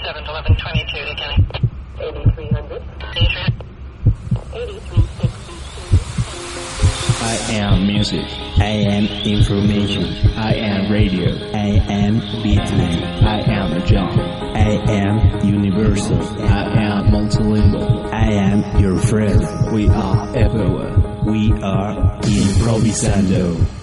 27 to 1122 to Kenny. 8300. 8362. I am music. I am information. I am radio. I am beatnik. I am John. I am universal. I am multilingual. I am your friend. We are everywhere. We are improvisando.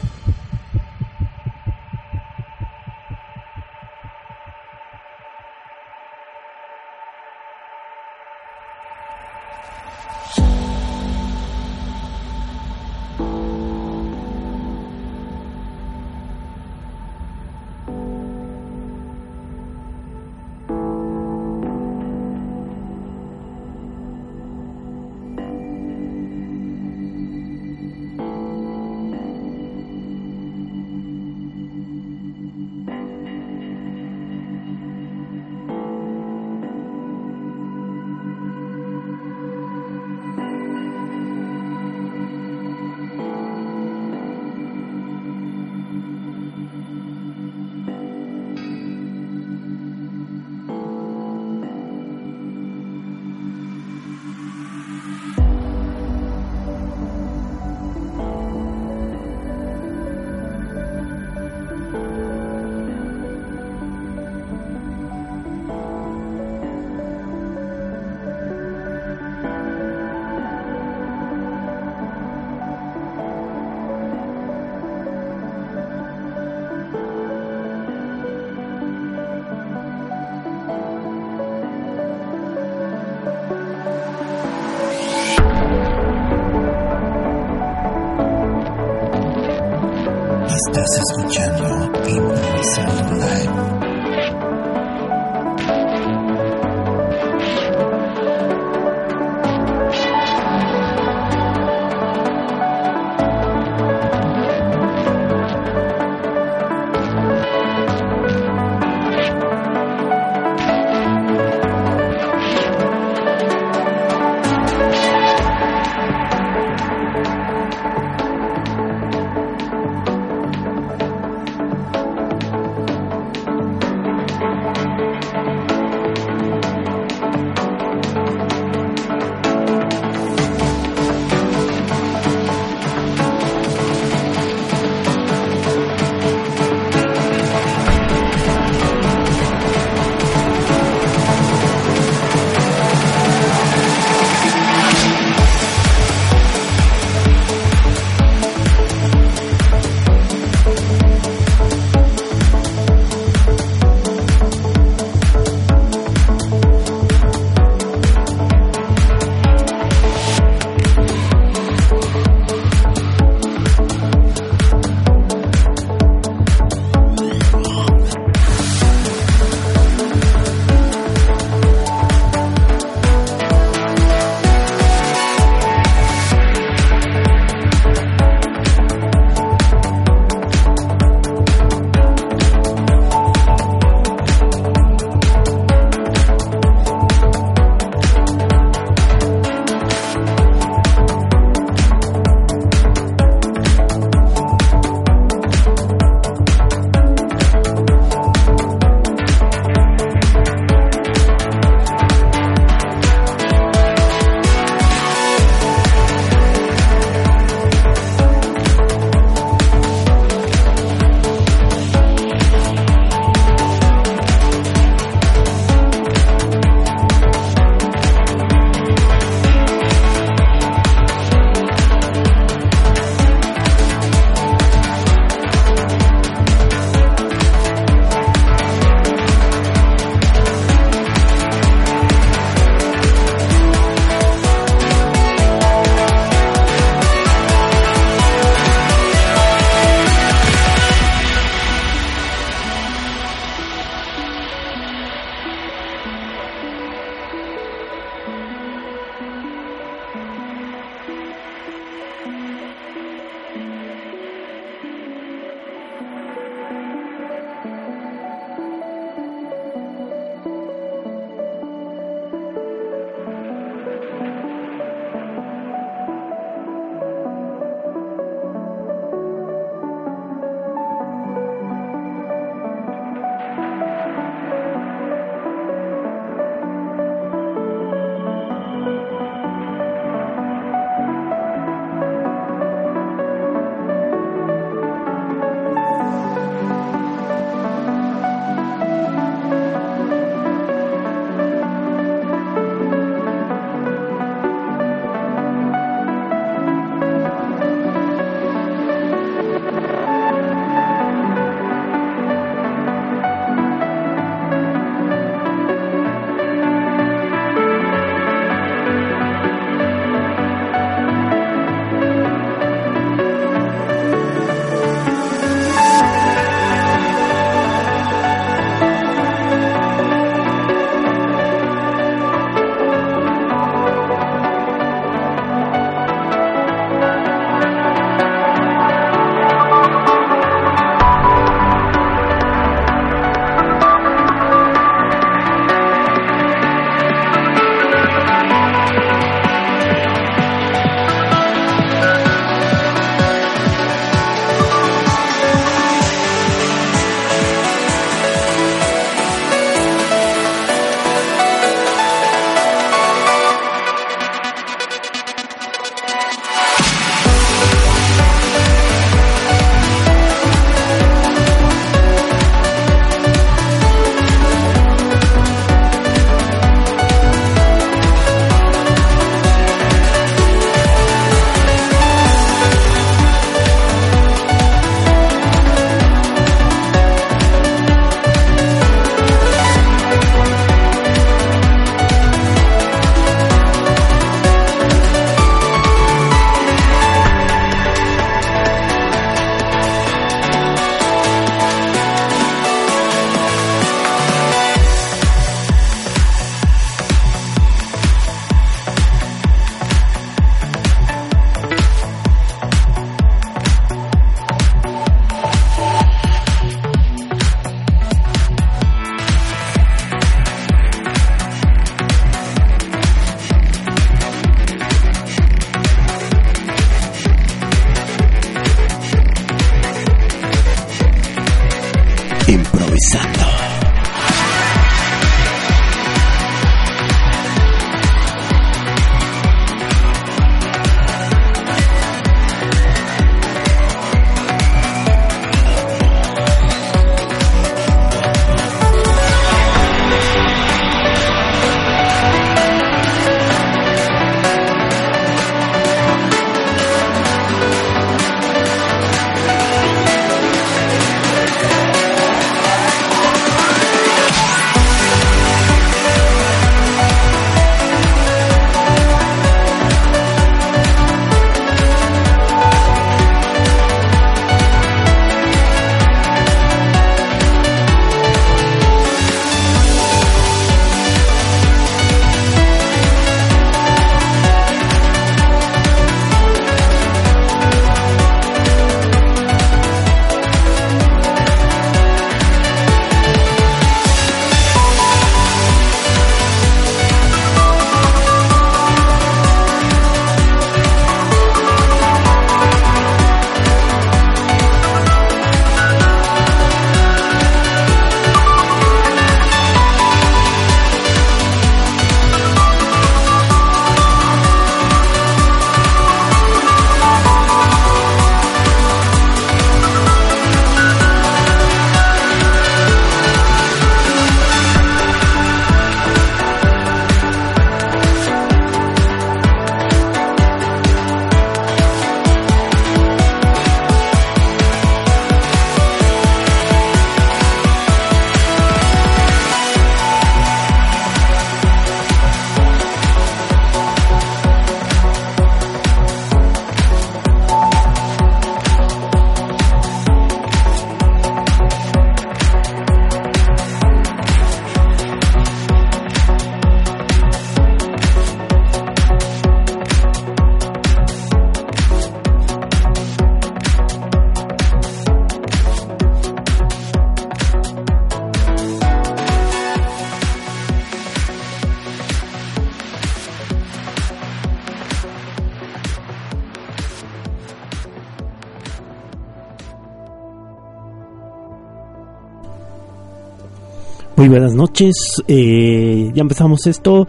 Buenas noches, eh, ya empezamos esto.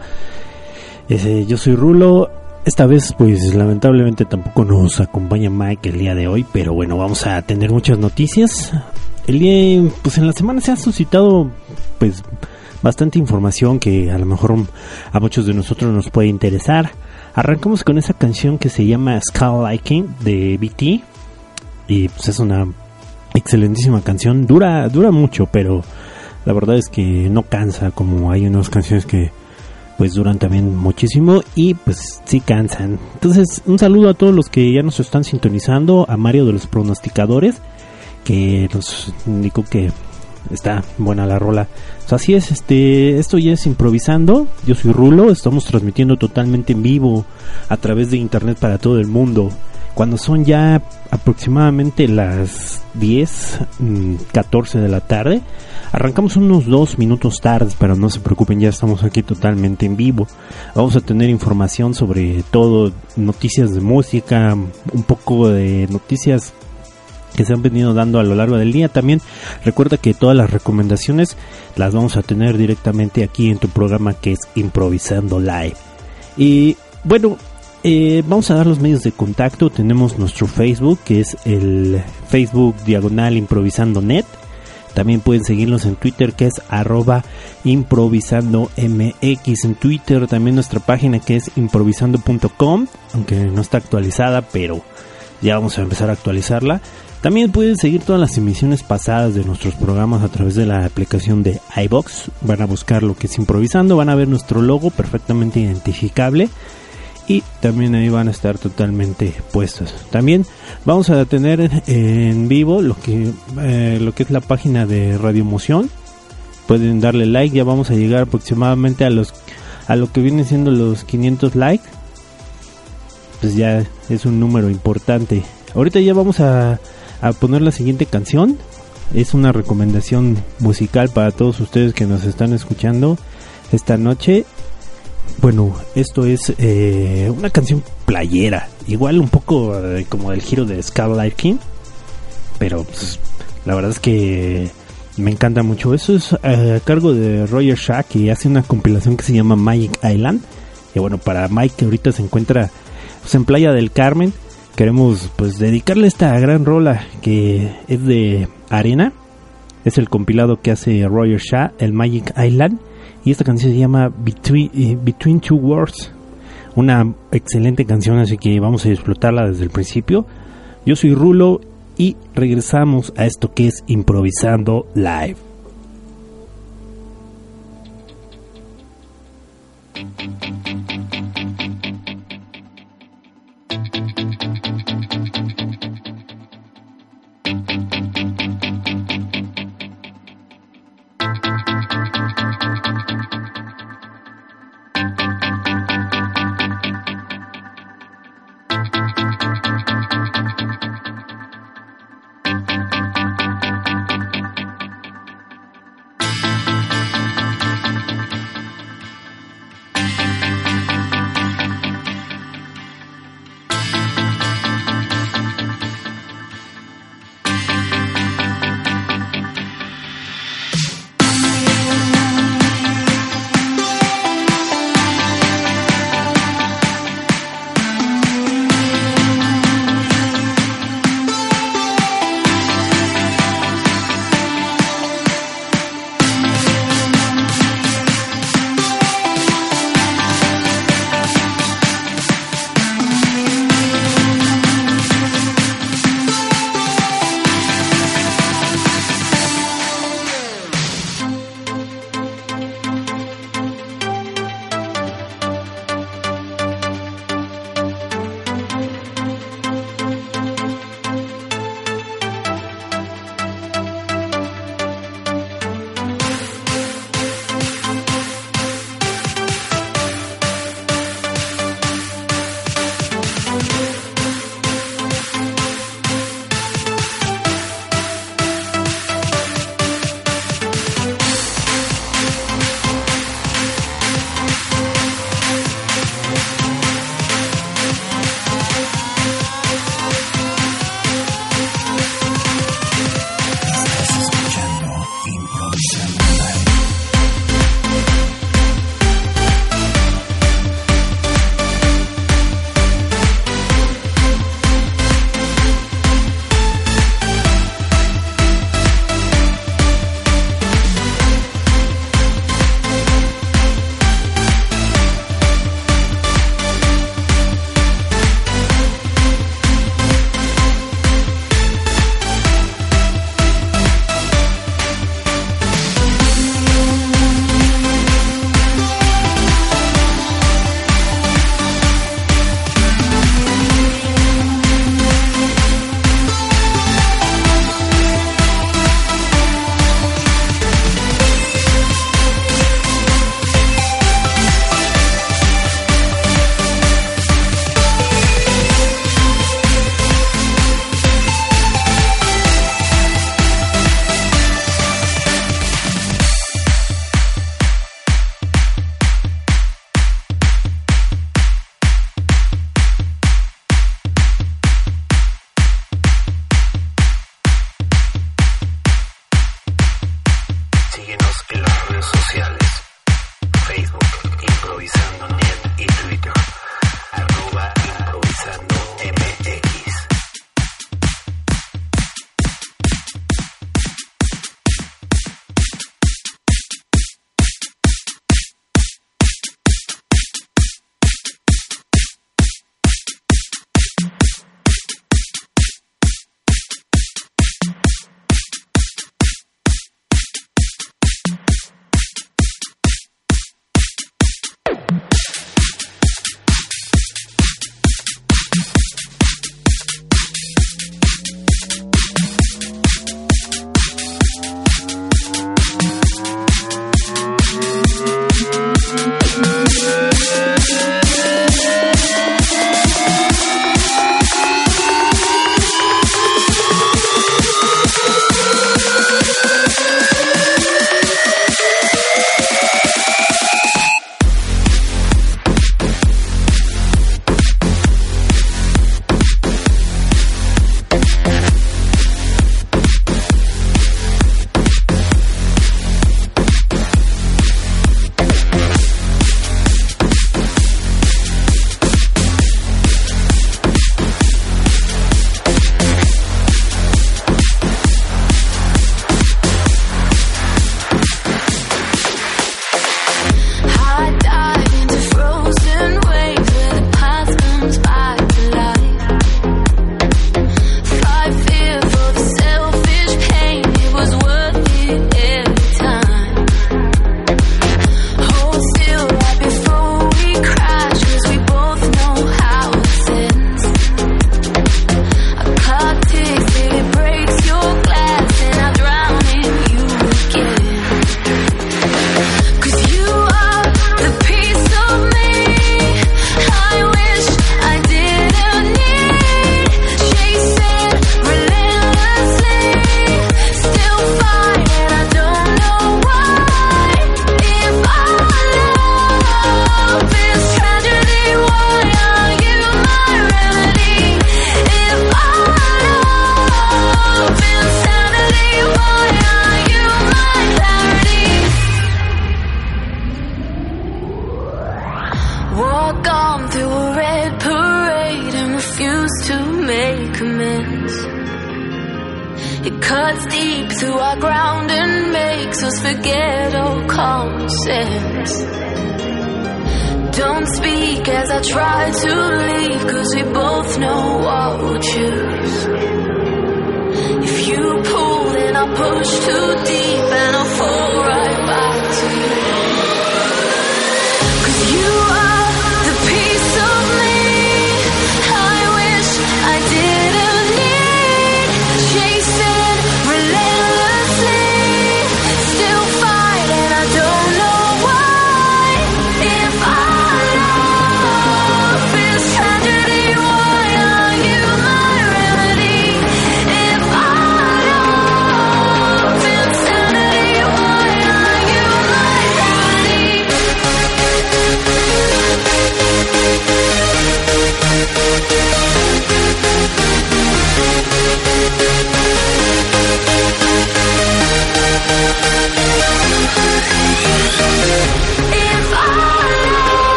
Eh, yo soy Rulo. Esta vez, pues lamentablemente tampoco nos acompaña Mike el día de hoy, pero bueno, vamos a tener muchas noticias. El día, pues en la semana se ha suscitado, pues bastante información que a lo mejor a muchos de nosotros nos puede interesar. Arrancamos con esa canción que se llama Skull Liking de BT y pues es una excelentísima canción. Dura, dura mucho, pero la verdad es que no cansa como hay unas canciones que pues duran también muchísimo y pues sí cansan. Entonces, un saludo a todos los que ya nos están sintonizando, a Mario de los pronosticadores que nos indicó que está buena la rola. así es, este, esto ya es improvisando. Yo soy Rulo, estamos transmitiendo totalmente en vivo a través de internet para todo el mundo. Cuando son ya aproximadamente las 10, 14 mm, de la tarde, arrancamos unos dos minutos tarde, pero no se preocupen, ya estamos aquí totalmente en vivo. Vamos a tener información sobre todo, noticias de música, un poco de noticias que se han venido dando a lo largo del día. También recuerda que todas las recomendaciones las vamos a tener directamente aquí en tu programa que es Improvisando Live. Y bueno, eh, vamos a dar los medios de contacto. Tenemos nuestro Facebook, que es el Facebook Diagonal Improvisando Net. También pueden seguirnos en Twitter, que es arroba improvisando mx. En Twitter también nuestra página, que es improvisando.com, aunque no está actualizada, pero ya vamos a empezar a actualizarla. También pueden seguir todas las emisiones pasadas de nuestros programas a través de la aplicación de iBox. Van a buscar lo que es improvisando, van a ver nuestro logo perfectamente identificable y también ahí van a estar totalmente puestos. También vamos a tener en vivo lo que eh, lo que es la página de Radio Moción. Pueden darle like, ya vamos a llegar aproximadamente a los a lo que vienen siendo los 500 likes. Pues ya es un número importante. Ahorita ya vamos a, a poner la siguiente canción. Es una recomendación musical para todos ustedes que nos están escuchando esta noche bueno, esto es eh, una canción playera, igual un poco eh, como del giro de Scarlet King, pero pues, la verdad es que me encanta mucho. Eso es eh, a cargo de Roger Shah que hace una compilación que se llama Magic Island. Y bueno, para Mike que ahorita se encuentra pues, en Playa del Carmen, queremos pues dedicarle esta gran rola que es de arena. Es el compilado que hace Roger Shah, el Magic Island. Y esta canción se llama Between, eh, Two Words. Una excelente canción, así que vamos a explotarla desde el principio. Yo soy Rulo y regresamos a esto que es Improvisando Live.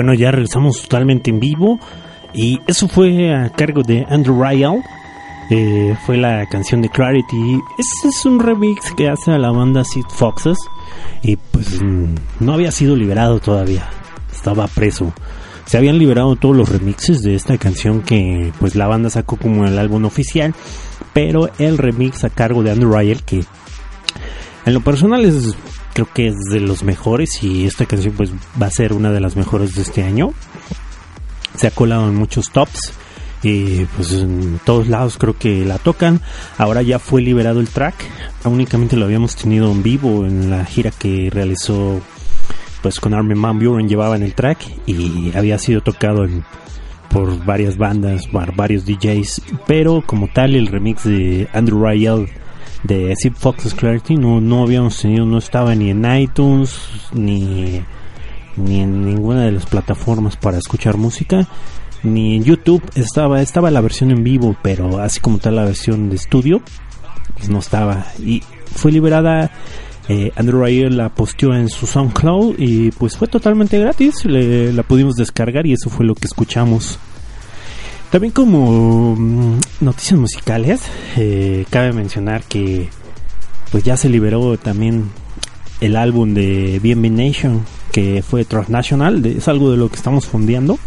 bueno, ya regresamos totalmente en vivo. Y eso fue a cargo de Andrew Ryle. Eh, fue la canción de Clarity. Este es un remix que hace a la banda Sid Foxes. Y pues mm, no había sido liberado todavía. Estaba preso. Se habían liberado todos los remixes de esta canción que pues la banda sacó como el álbum oficial. Pero el remix a cargo de Andrew Ryle que en lo personal es creo que es de los mejores y esta canción pues va a ser una de las mejores de este año. Se ha colado en muchos tops y pues en todos lados creo que la tocan. Ahora ya fue liberado el track, únicamente lo habíamos tenido en vivo en la gira que realizó pues con Armin Van Buren llevaban el track y había sido tocado por varias bandas, por varios DJs, pero como tal el remix de Andrew Rayel de Zip Fox's Clarity no, no habíamos tenido, no estaba ni en iTunes ni, ni en ninguna de las plataformas para escuchar música ni en YouTube. Estaba estaba la versión en vivo pero así como tal la versión de estudio pues no estaba. Y fue liberada eh, Andrew Ryan la posteó en su SoundCloud y pues fue totalmente gratis. La pudimos descargar y eso fue lo que escuchamos también como mm, noticias musicales, eh, cabe mencionar que pues ya se liberó también el álbum de BNB Nation que fue Transnational, es algo de lo que estamos fondeando.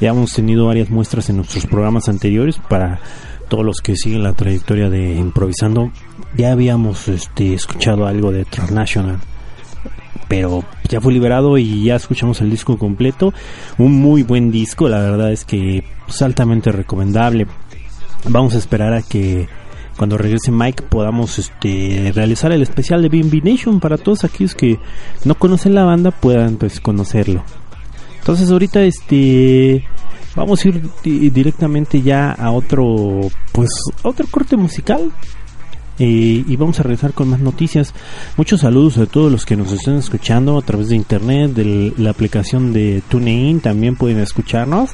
Ya hemos tenido varias muestras en nuestros programas anteriores para todos los que siguen la trayectoria de improvisando. Ya habíamos este, escuchado algo de Transnational pero ya fue liberado y ya escuchamos el disco completo. Un muy buen disco, la verdad es que es pues, altamente recomendable. Vamos a esperar a que cuando regrese Mike podamos este realizar el especial de BNB Nation para todos aquellos que no conocen la banda puedan pues conocerlo. Entonces ahorita este vamos a ir directamente ya a otro pues otro corte musical y vamos a regresar con más noticias. Muchos saludos a todos los que nos estén escuchando a través de internet, de la aplicación de TuneIn, también pueden escucharnos.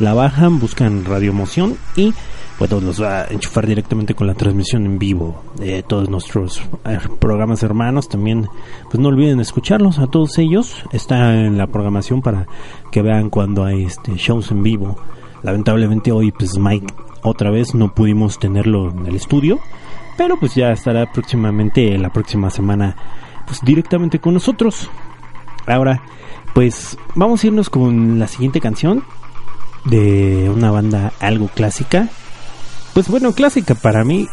La bajan, buscan Radio Emoción y bueno, los va a enchufar directamente con la transmisión en vivo de todos nuestros eh, programas hermanos. También, pues no olviden escucharlos a todos ellos. Está en la programación para que vean cuando hay este shows en vivo. Lamentablemente hoy, pues Mike, otra vez no pudimos tenerlo en el estudio pero pues ya estará próximamente, la próxima semana, pues directamente con nosotros. Ahora, pues vamos a irnos con la siguiente canción de una banda algo clásica. Pues bueno, clásica para mí.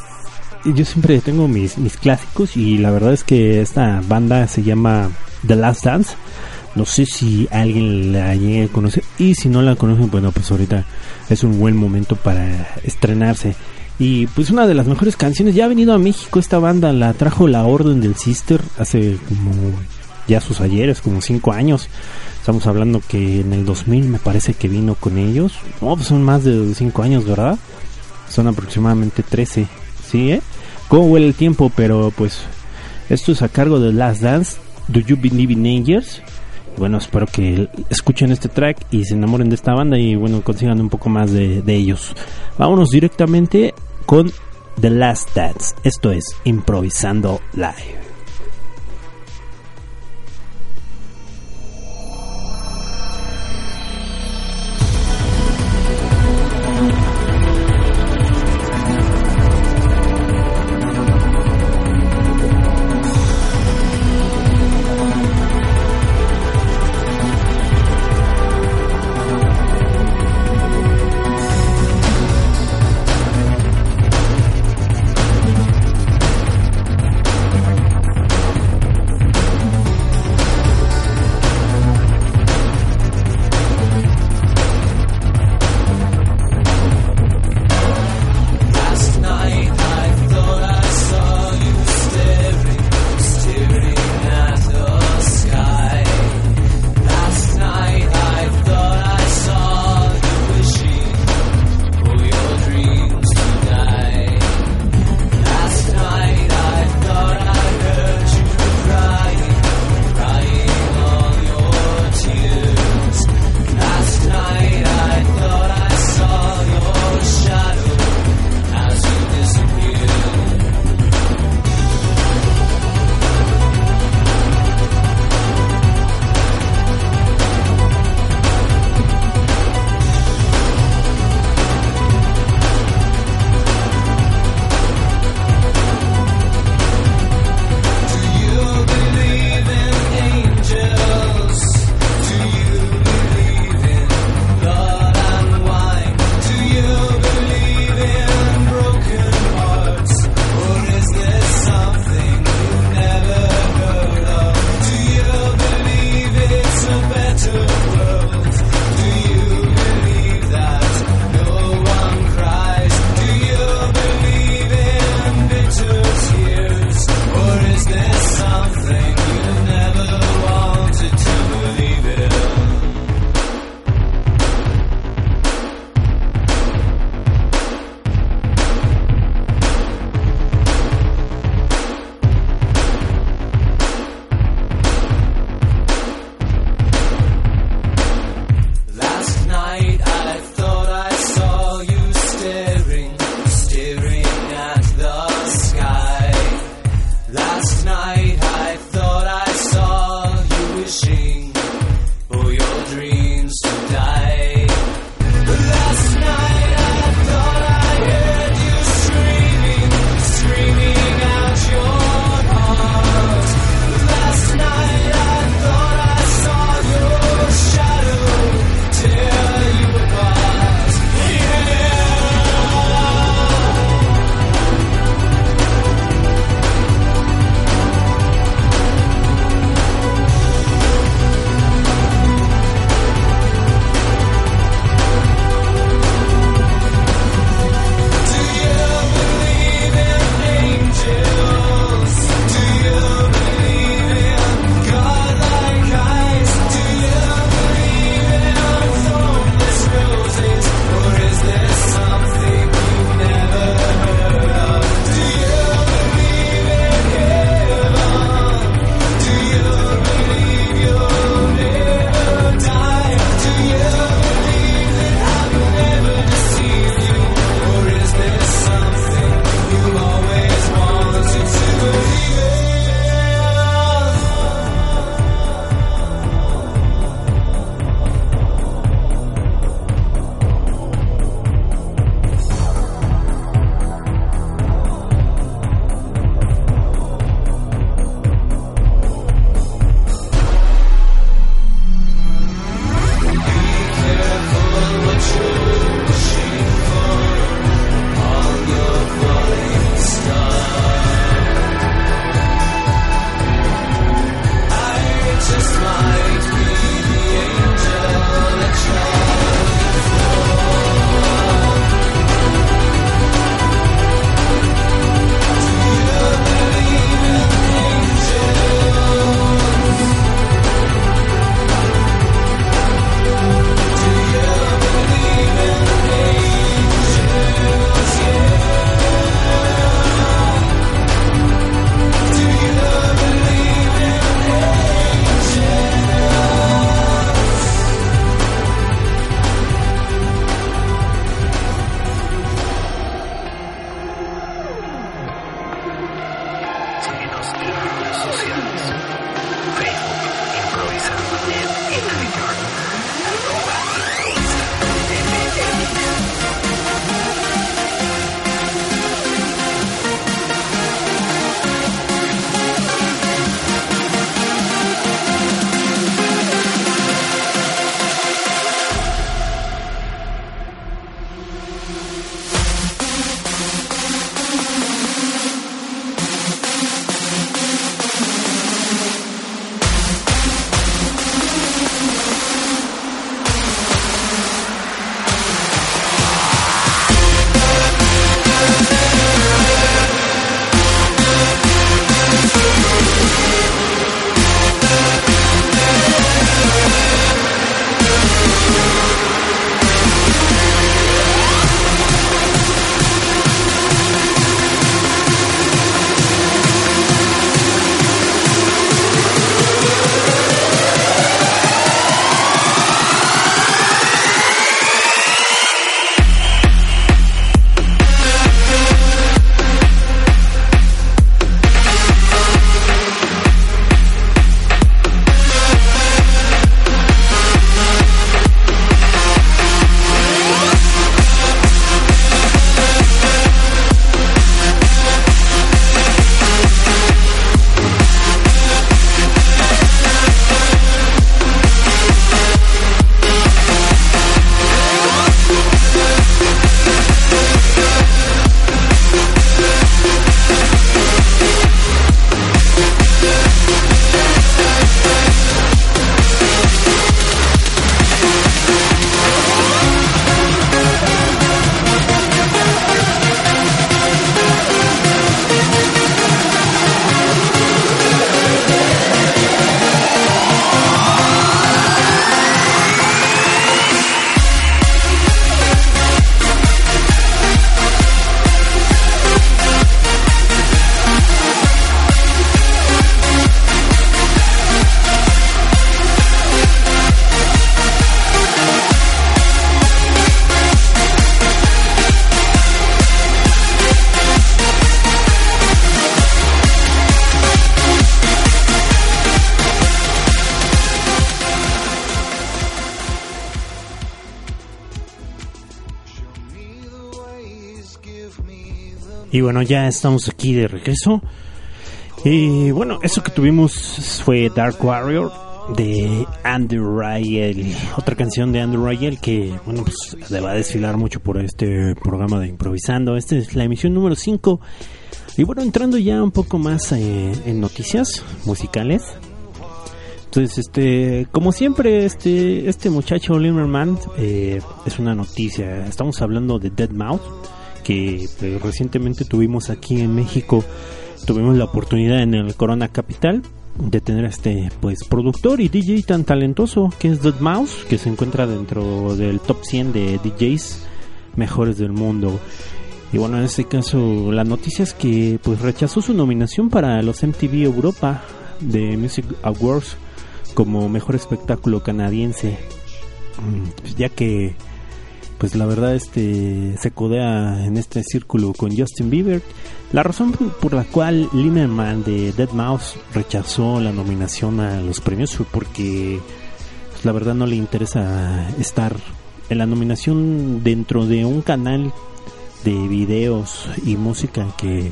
Yo siempre tengo mis, mis clásicos y la verdad es que esta banda se llama The Last Dance. No sé si alguien la llegue a conocer y si no la conocen, bueno, pues ahorita es un buen momento para estrenarse. Y pues una de las mejores canciones, ya ha venido a México esta banda, la trajo la Orden del Sister hace como ya sus ayeres, como cinco años. Estamos hablando que en el 2000 me parece que vino con ellos. No, pues son más de cinco años, ¿verdad? Son aproximadamente 13, ¿sí? Eh? ¿Cómo huele el tiempo? Pero pues esto es a cargo de Last Dance, Do You Believe in Angels? Bueno, espero que escuchen este track y se enamoren de esta banda y bueno, consigan un poco más de, de ellos. Vámonos directamente con The Last Dance. Esto es Improvisando Live. Bueno, ya estamos aquí de regreso. Y bueno, eso que tuvimos fue Dark Warrior de Andrew Rayel. Otra canción de Andrew Rayel que, bueno, pues le va a desfilar mucho por este programa de improvisando. Esta es la emisión número 5. Y bueno, entrando ya un poco más eh, en noticias musicales. Entonces, este, como siempre, este, este muchacho Limerman eh, es una noticia. Estamos hablando de Dead Mouth, que eh, recientemente tuvimos aquí en México. Tuvimos la oportunidad en el Corona Capital de tener a este pues productor y DJ tan talentoso que es Dead Mouse, que se encuentra dentro del top 100 de DJs mejores del mundo. Y bueno, en este caso la noticia es que pues rechazó su nominación para los MTV Europa de Music Awards como mejor espectáculo canadiense, ya que pues la verdad este se codea en este círculo con Justin Bieber. La razón por la cual Limerman de Dead Mouse rechazó la nominación a los premios fue porque pues, la verdad no le interesa estar en la nominación dentro de un canal de videos y música que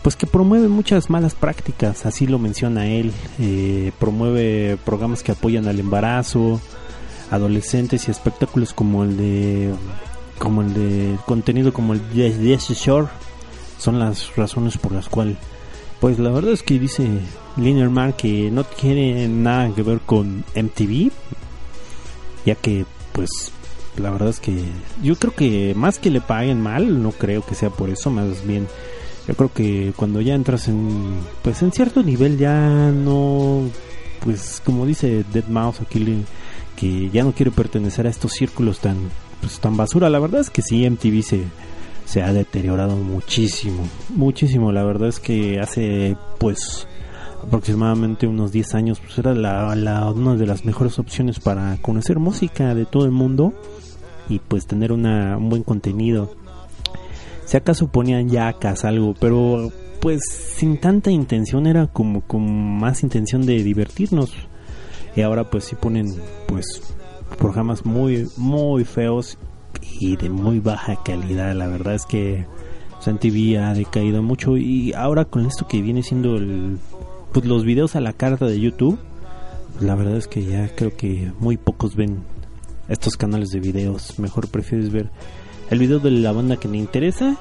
pues que promueve muchas malas prácticas, así lo menciona él, eh, promueve programas que apoyan al embarazo, adolescentes y espectáculos como el de como el de contenido como el de Jesse Shore son las razones por las cuales pues la verdad es que dice Linerman que no tiene nada que ver con MTV ya que pues la verdad es que yo creo que más que le paguen mal no creo que sea por eso más bien yo creo que cuando ya entras en pues en cierto nivel ya no pues como dice Dead Mouse aquí que ya no quiere pertenecer a estos círculos tan pues tan basura. La verdad es que sí MTV se se ha deteriorado muchísimo muchísimo. La verdad es que hace pues aproximadamente unos 10 años pues era la, la, una de las mejores opciones para conocer música de todo el mundo y pues tener una, un buen contenido. Si acaso ponían yacas algo pero pues sin tanta intención, era como con más intención de divertirnos. Y ahora pues sí ponen pues programas muy muy feos y de muy baja calidad. La verdad es que San TV ha decaído mucho y ahora con esto que viene siendo el, pues los videos a la carta de YouTube, la verdad es que ya creo que muy pocos ven estos canales de videos. Mejor prefieres ver el video de la banda que me interesa.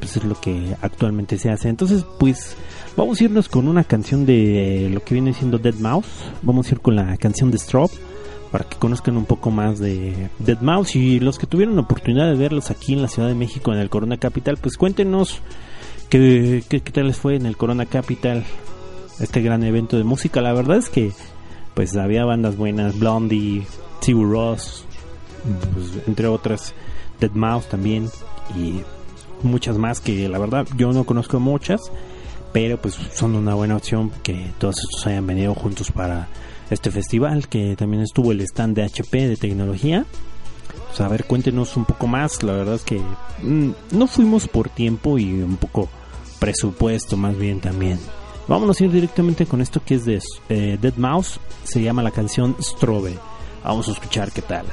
Pues es lo que actualmente se hace. Entonces, pues vamos a irnos con una canción de lo que viene siendo Dead Mouse. Vamos a ir con la canción de Strobe para que conozcan un poco más de Dead Mouse y los que tuvieron la oportunidad de verlos aquí en la Ciudad de México en el Corona Capital, pues cuéntenos qué, qué, tal les fue en el Corona Capital este gran evento de música. La verdad es que pues había bandas buenas, Blondie, Sigur Ross, pues, entre otras, Dead Mouse también y muchas más que la verdad yo no conozco muchas, pero pues son una buena opción que todos estos hayan venido juntos para este festival, que también estuvo el stand de HP de tecnología. Pues a ver, cuéntenos un poco más. La verdad es que mm, no fuimos por tiempo y un poco presupuesto más bien también. Vámonos a ir directamente con esto que es de eh, Dead Mouse. Se llama la canción Strobe. Vamos a escuchar qué tal.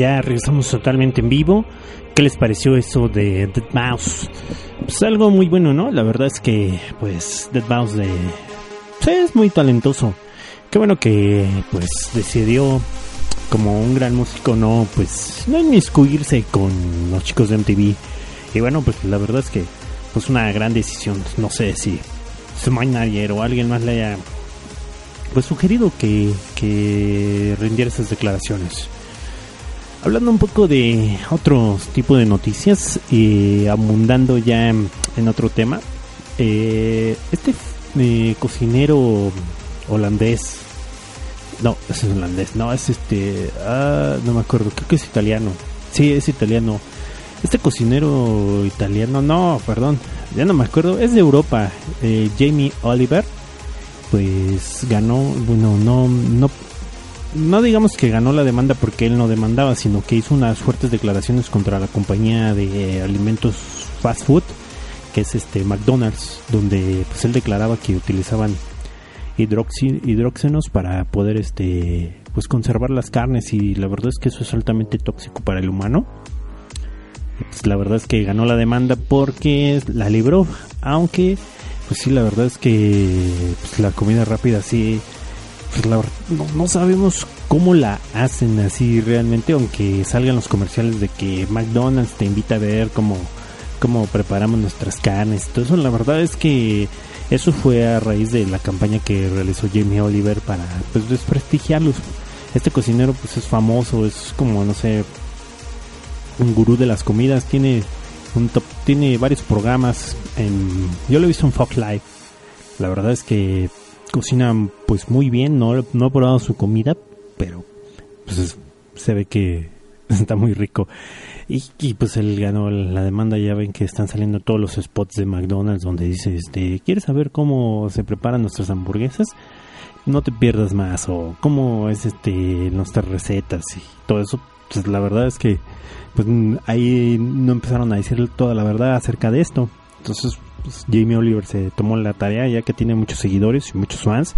Ya regresamos totalmente en vivo. ¿Qué les pareció eso de Dead Mouse? Pues algo muy bueno, ¿no? La verdad es que, pues, Dead Mouse de... es muy talentoso. Qué bueno que, pues, decidió, como un gran músico, no, pues, no inmiscuirse con los chicos de MTV. Y bueno, pues, la verdad es que, pues, una gran decisión. No sé si Smine ayer o alguien más le haya, pues, sugerido que, que rindiera esas declaraciones. Hablando un poco de otro tipo de noticias y abundando ya en, en otro tema, eh, este eh, cocinero holandés, no, es holandés, no, es este, ah, no me acuerdo, creo que es italiano, sí, es italiano. Este cocinero italiano, no, perdón, ya no me acuerdo, es de Europa, eh, Jamie Oliver, pues ganó, bueno, no, no no digamos que ganó la demanda porque él no demandaba, sino que hizo unas fuertes declaraciones contra la compañía de alimentos fast food, que es este McDonald's, donde pues él declaraba que utilizaban hidroxi- hidróxenos para poder este pues conservar las carnes y la verdad es que eso es altamente tóxico para el humano. Pues la verdad es que ganó la demanda porque la libró, aunque pues sí la verdad es que pues, la comida rápida sí pues la no, no sabemos cómo la hacen así realmente, aunque salgan los comerciales de que McDonald's te invita a ver cómo, cómo preparamos nuestras carnes. Eso, la verdad es que eso fue a raíz de la campaña que realizó Jamie Oliver para pues desprestigiarlos. Este cocinero pues es famoso, es como no sé, un gurú de las comidas, tiene un top, tiene varios programas en yo lo he visto en Fox Live. La verdad es que cocina pues muy bien, no, no he probado su comida, pero pues es- se ve que está muy rico. Y, y, pues él ganó la demanda, ya ven que están saliendo todos los spots de McDonald's donde dice, este, ¿quieres saber cómo se preparan nuestras hamburguesas? No te pierdas más o cómo es este nuestras recetas y todo eso. Pues la verdad es que pues ahí no empezaron a decir toda la verdad acerca de esto. Entonces pues, Jamie Oliver se tomó la tarea ya que tiene muchos seguidores y muchos fans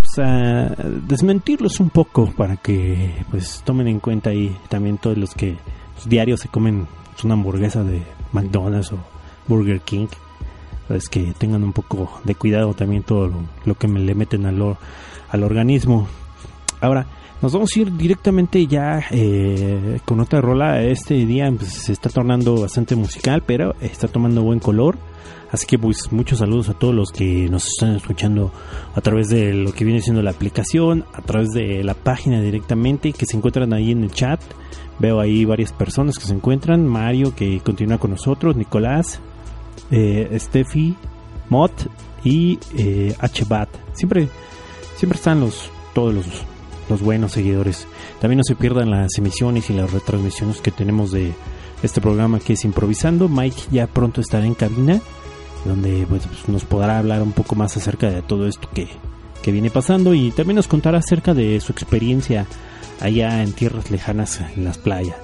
pues, a desmentirlos un poco para que pues tomen en cuenta ahí también todos los que pues, diarios se comen una hamburguesa de McDonald's o Burger King. Pues que tengan un poco de cuidado también todo lo, que me le meten al, al organismo. Ahora nos vamos a ir directamente ya eh, con otra rola. Este día pues, se está tornando bastante musical pero está tomando buen color Así que pues muchos saludos a todos los que nos están escuchando a través de lo que viene siendo la aplicación, a través de la página directamente, que se encuentran ahí en el chat. Veo ahí varias personas que se encuentran, Mario que continúa con nosotros, Nicolás, eh, Steffi, Mott y eh, HBAT. Siempre, siempre están los, todos los, los buenos seguidores. También no se pierdan las emisiones y las retransmisiones que tenemos de este programa que es improvisando. Mike ya pronto estará en cabina donde pues, nos podrá hablar un poco más acerca de todo esto que, que viene pasando y también nos contará acerca de su experiencia allá en tierras lejanas en las playas.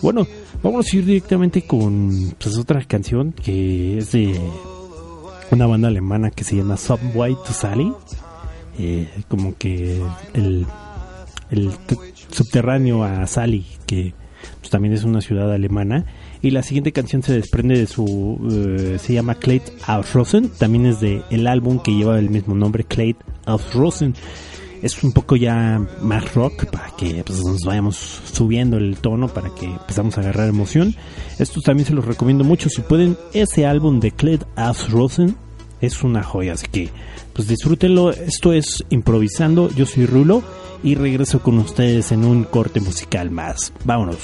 Bueno, vamos a ir directamente con pues, otra canción que es de una banda alemana que se llama Subway to Sally. Eh, como que el, subterráneo a Sally, que pues, también es una ciudad alemana. Y la siguiente canción se desprende de su. eh, se llama Clay aus Rosen. También es de el álbum que lleva el mismo nombre, Clay aus Rosen. Es un poco ya más rock para que pues, nos vayamos subiendo el tono, para que empezamos a agarrar emoción. Estos también se los recomiendo mucho. Si pueden, ese álbum de Clay aus Rosen es una joya. Así que, pues disfrútenlo. Esto es improvisando. Yo soy Rulo y regreso con ustedes en un corte musical más. Vámonos.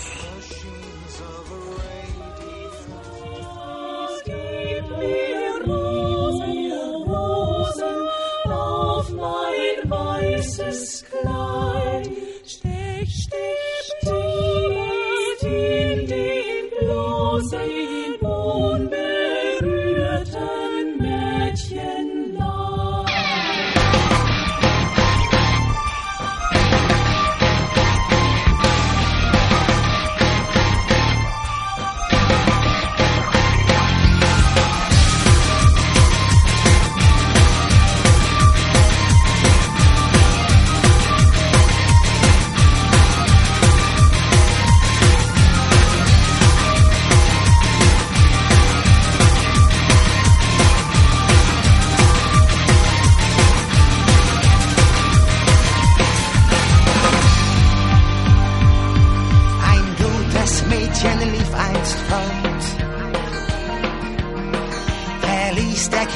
Weißes Kleid. Stech, stech, stech in den bloßen,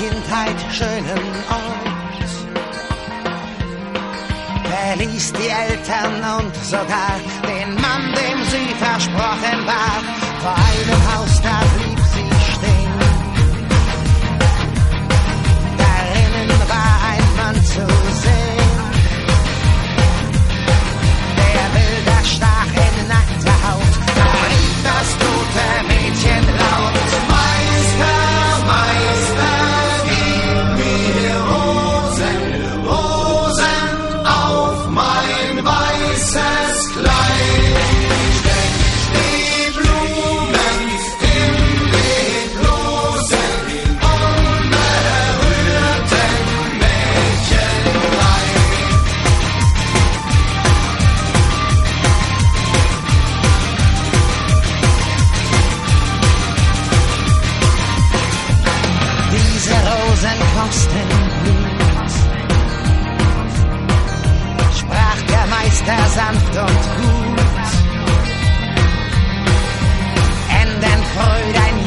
Kindheit schönen Ort. Verließ die Eltern und sogar den Mann, dem sie versprochen war. Vor einem Haus, da blieb sie stehen. Darinnen war ein Mann zu sehen. Der Bilder stach in nackte Haut. Da rief das tote Mädchen laut.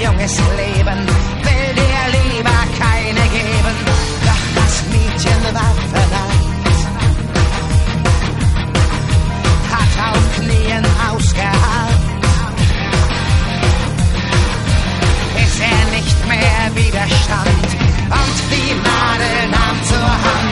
Junges Leben, will dir lieber keine geben, doch das Mädchen war verleiht, hat auf Knien ausgeharrt. bis er nicht mehr widerstand und die Nadel nahm zur Hand.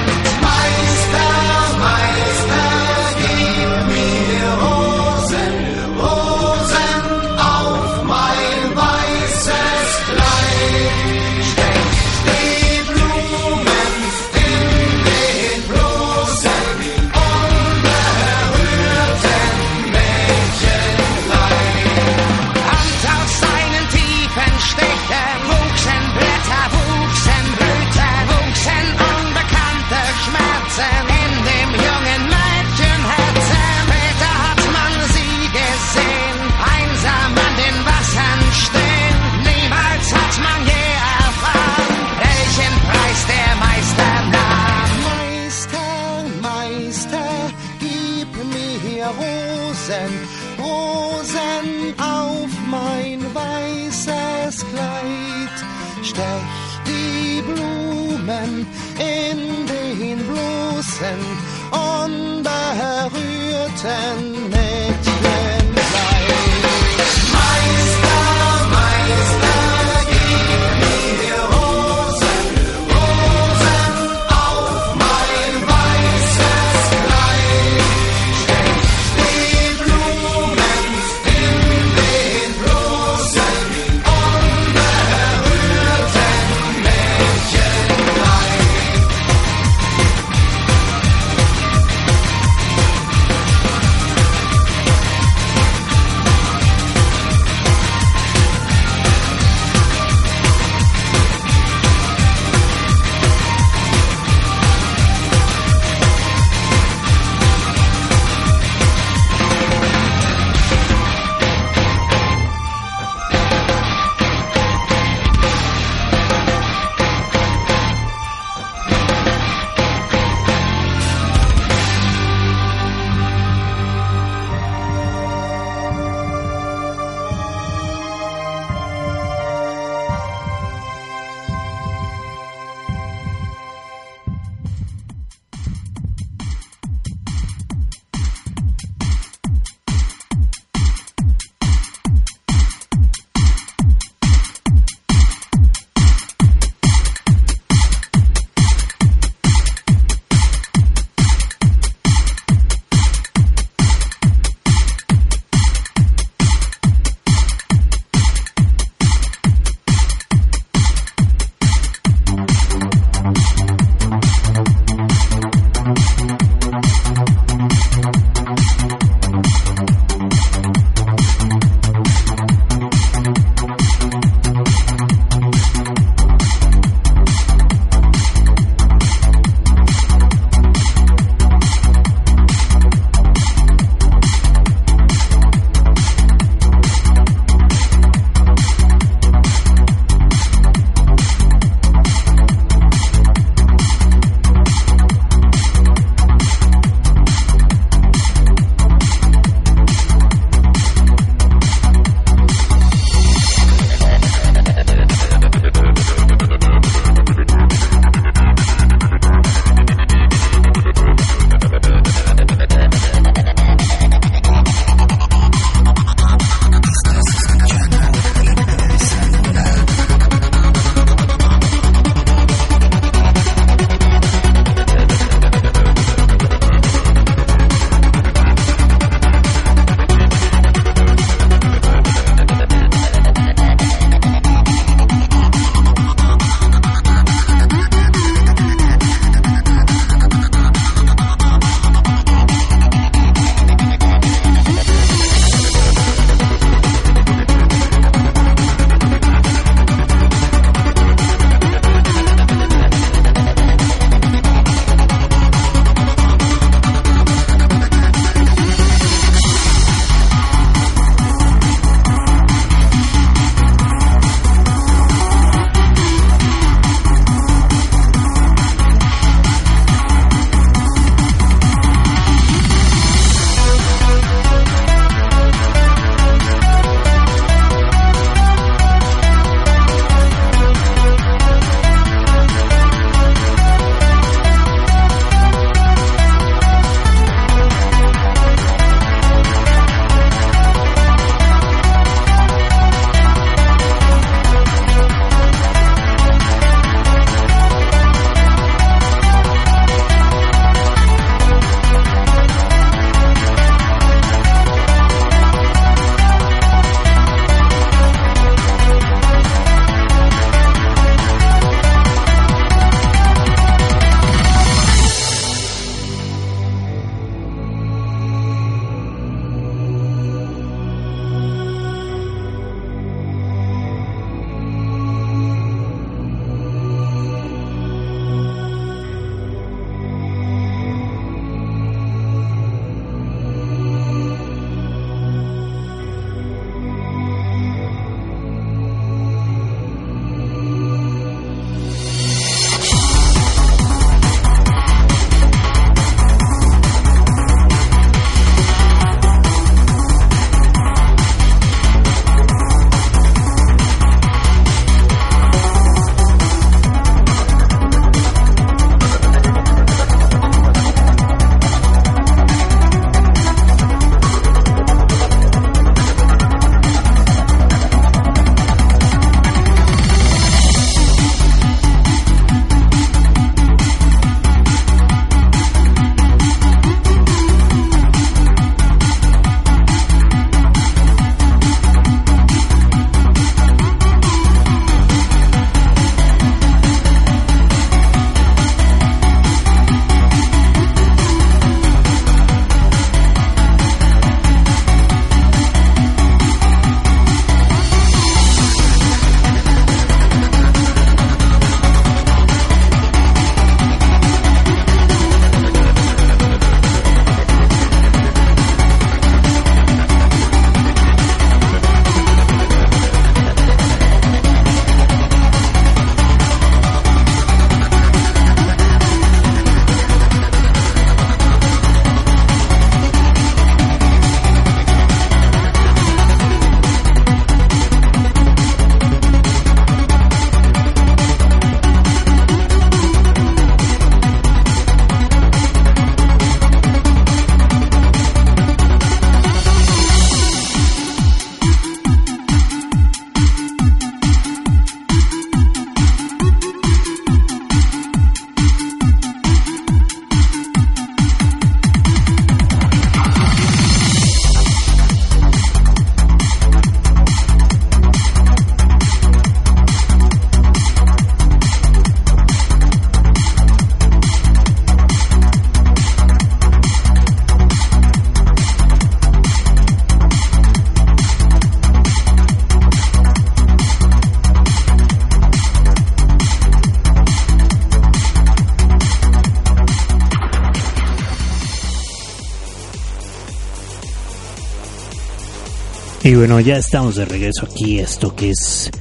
Bueno, ya estamos de regreso aquí, esto que es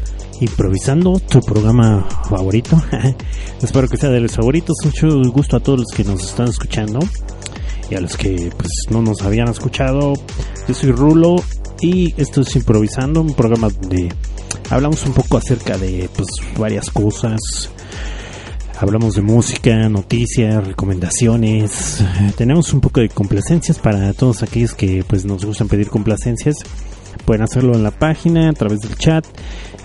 Improvisando, tu programa favorito. Espero que sea de los favoritos. Mucho gusto a todos los que nos están escuchando y a los que pues no nos habían escuchado. Yo soy Rulo y esto es Improvisando, un programa donde hablamos un poco acerca de pues varias cosas. Hablamos de música, noticias, recomendaciones. Tenemos un poco de complacencias para todos aquellos que pues nos gustan pedir complacencias. Pueden hacerlo en la página, a través del chat,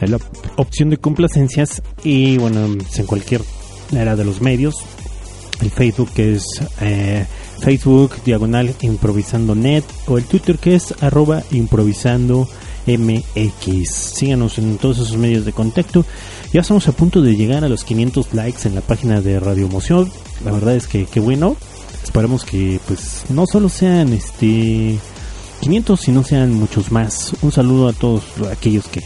en la opción de complacencias y bueno, en cualquier era de los medios. El Facebook que es eh, Facebook diagonal improvisando net o el Twitter que es arroba improvisando mx. Síganos en todos esos medios de contacto. Ya estamos a punto de llegar a los 500 likes en la página de Radio Emoción. La verdad es que qué bueno. Esperemos que pues no solo sean este 500, sino sean muchos más. Un saludo a todos aquellos que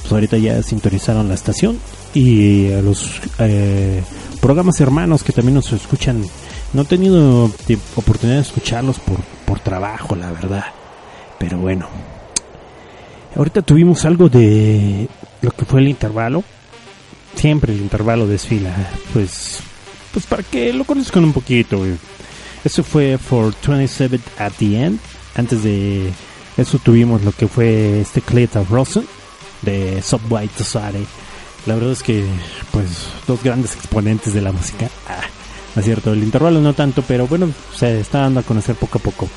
pues ahorita ya sintonizaron la estación y a los eh, programas hermanos que también nos escuchan. No he tenido oportunidad de escucharlos por, por trabajo, la verdad. Pero bueno. Ahorita tuvimos algo de lo que fue el intervalo. Siempre el intervalo desfila. Pues, pues para que lo conozcan un poquito. Eso fue for 27 at the end. Antes de eso tuvimos lo que fue este Cleta Rosen de Subway to Sare. La verdad es que, pues, dos grandes exponentes de la música. Ah, no es cierto, el intervalo no tanto, pero bueno, se está dando a conocer poco a poco.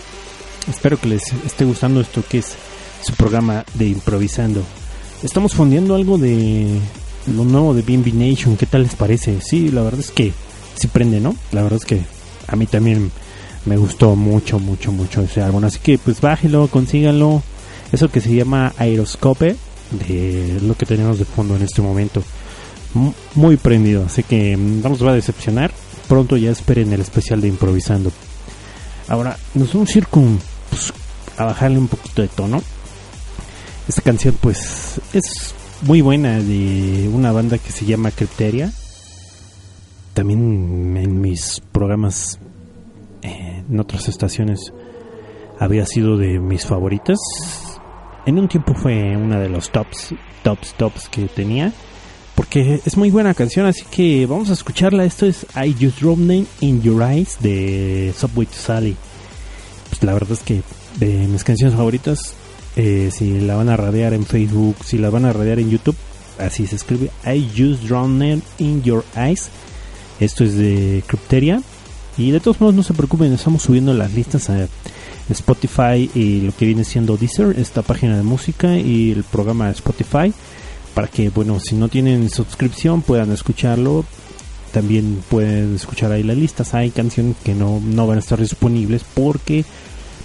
Espero que les esté gustando esto que es su programa de improvisando. Estamos fundiendo algo de lo nuevo de BNB Nation. ¿Qué tal les parece? Sí, la verdad es que sí prende, ¿no? La verdad es que a mí también me gustó mucho, mucho, mucho ese álbum. Así que pues bájelo, consíganlo. Eso que se llama Aeroscope, de lo que tenemos de fondo en este momento. Muy prendido, así que no nos va a decepcionar. Pronto ya esperen el especial de improvisando. Ahora, nos vamos a ir con, pues, a bajarle un poquito de tono. Esta canción, pues, es muy buena de una banda que se llama Crypteria. También en mis programas, en otras estaciones, había sido de mis favoritas. En un tiempo fue una de los tops, tops, tops que tenía. Porque es muy buena canción, así que vamos a escucharla. Esto es I Just Drowning in Your Eyes de Subway to Sally. Pues la verdad es que de mis canciones favoritas, eh, si la van a radiar en Facebook, si la van a radiar en YouTube, así se escribe I Just Drowning in Your Eyes. Esto es de Crypteria. Y de todos modos, no se preocupen, estamos subiendo las listas a Spotify y lo que viene siendo Deezer, esta página de música y el programa de Spotify. Para que, bueno, si no tienen suscripción puedan escucharlo. También pueden escuchar ahí las listas. Hay canciones que no, no van a estar disponibles porque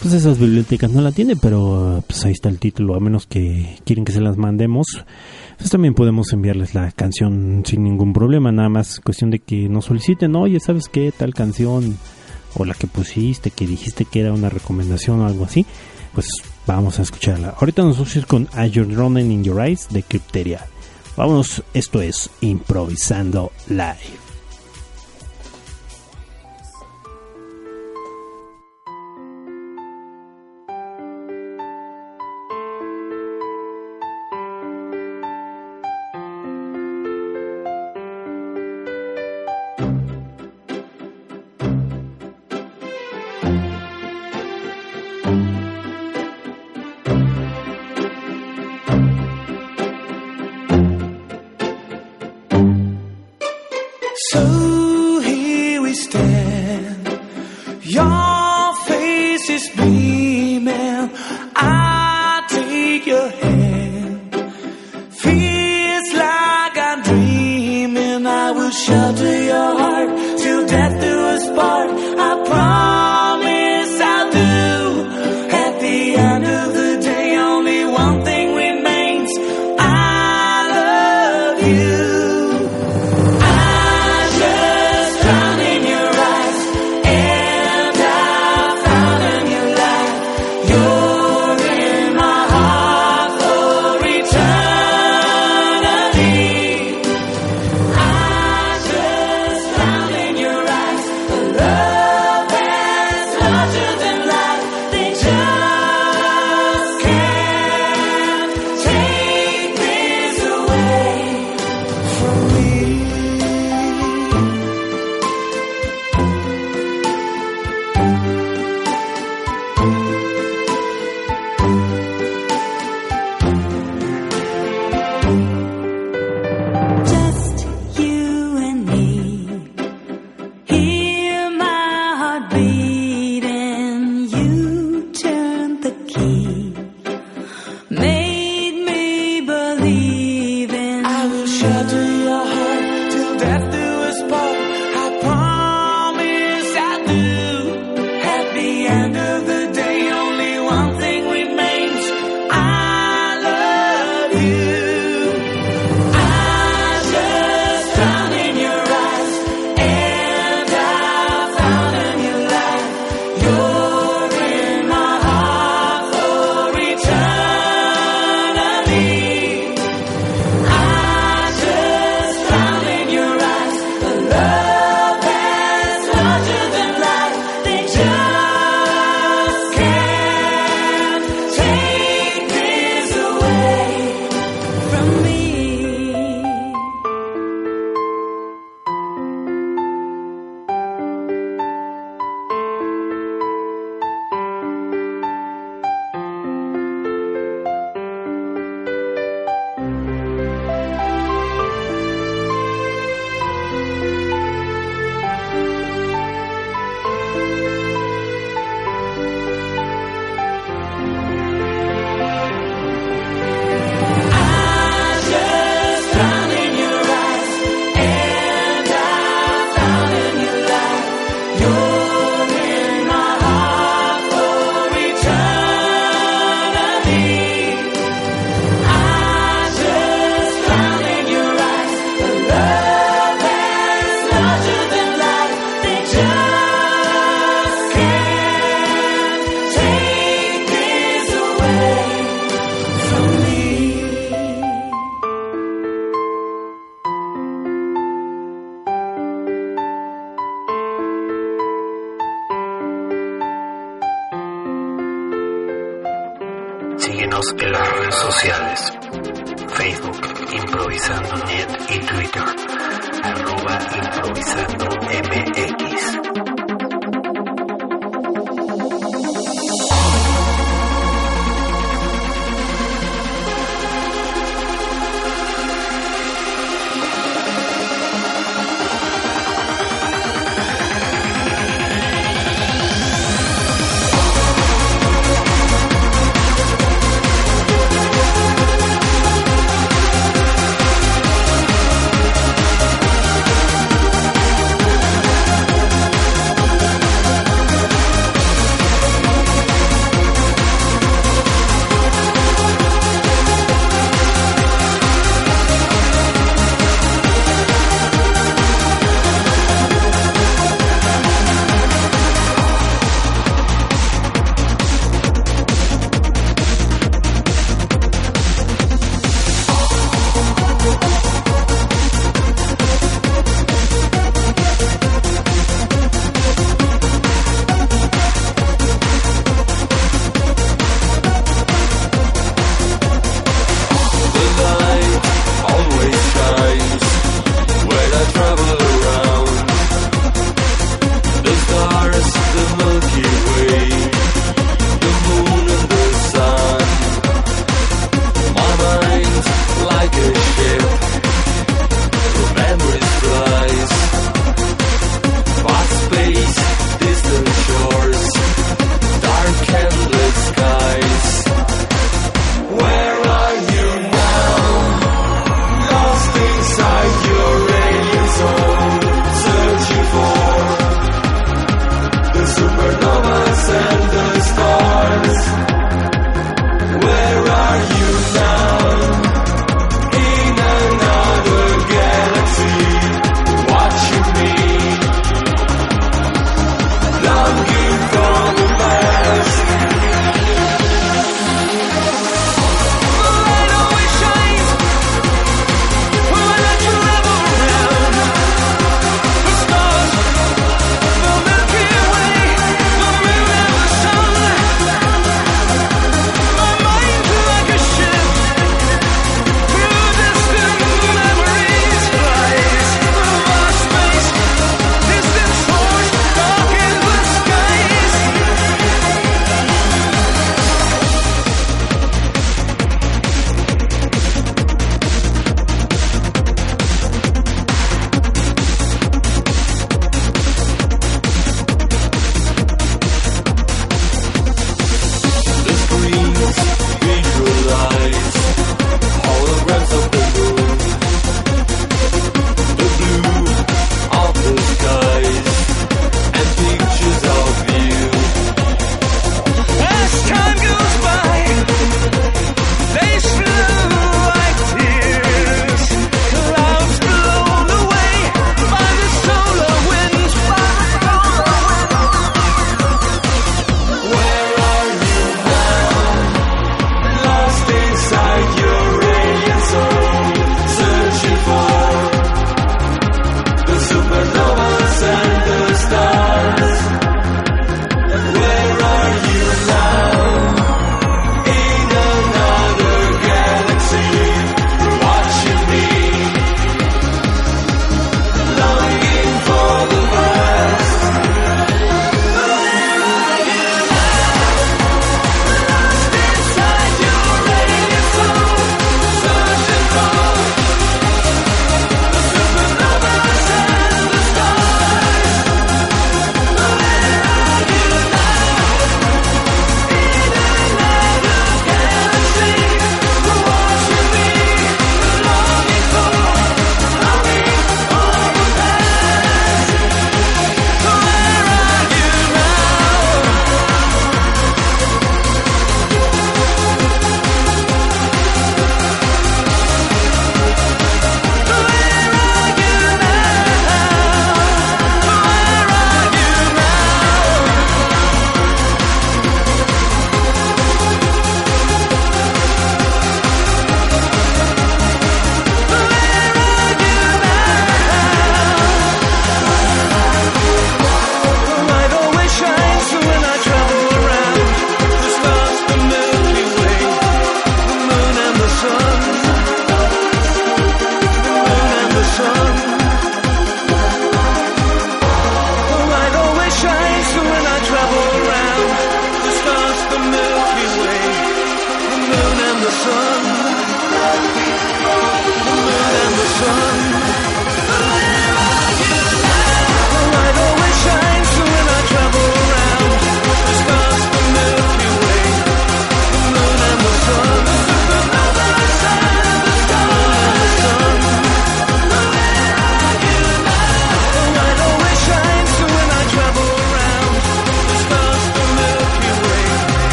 pues esas bibliotecas no la tienen, pero pues ahí está el título, a menos que quieren que se las mandemos, pues también podemos enviarles la canción sin ningún problema, nada más cuestión de que nos soliciten, oye, ¿sabes qué? Tal canción, o la que pusiste, que dijiste que era una recomendación o algo así, pues vamos a escucharla. Ahorita nos vamos a ir con As You're Running in Your Eyes de Crypteria. Vámonos, esto es Improvisando Live.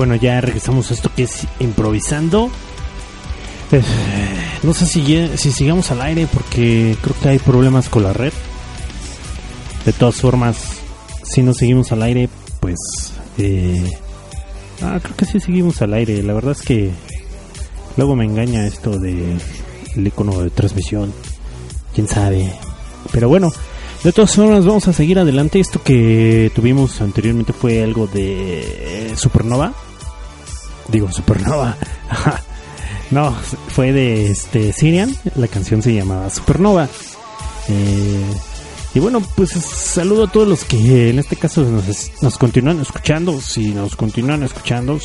Bueno, ya regresamos a esto que es improvisando. Eh, no sé si, si sigamos al aire porque creo que hay problemas con la red. De todas formas, si no seguimos al aire, pues... Eh, ah, creo que sí seguimos al aire. La verdad es que luego me engaña esto de el icono de transmisión. Quién sabe. Pero bueno, de todas formas vamos a seguir adelante. Esto que tuvimos anteriormente fue algo de Supernova. Digo, Supernova. no, fue de este Sirian. La canción se llamaba Supernova. Eh, y bueno, pues saludo a todos los que en este caso nos, nos continúan escuchando. Si nos continúan escuchando,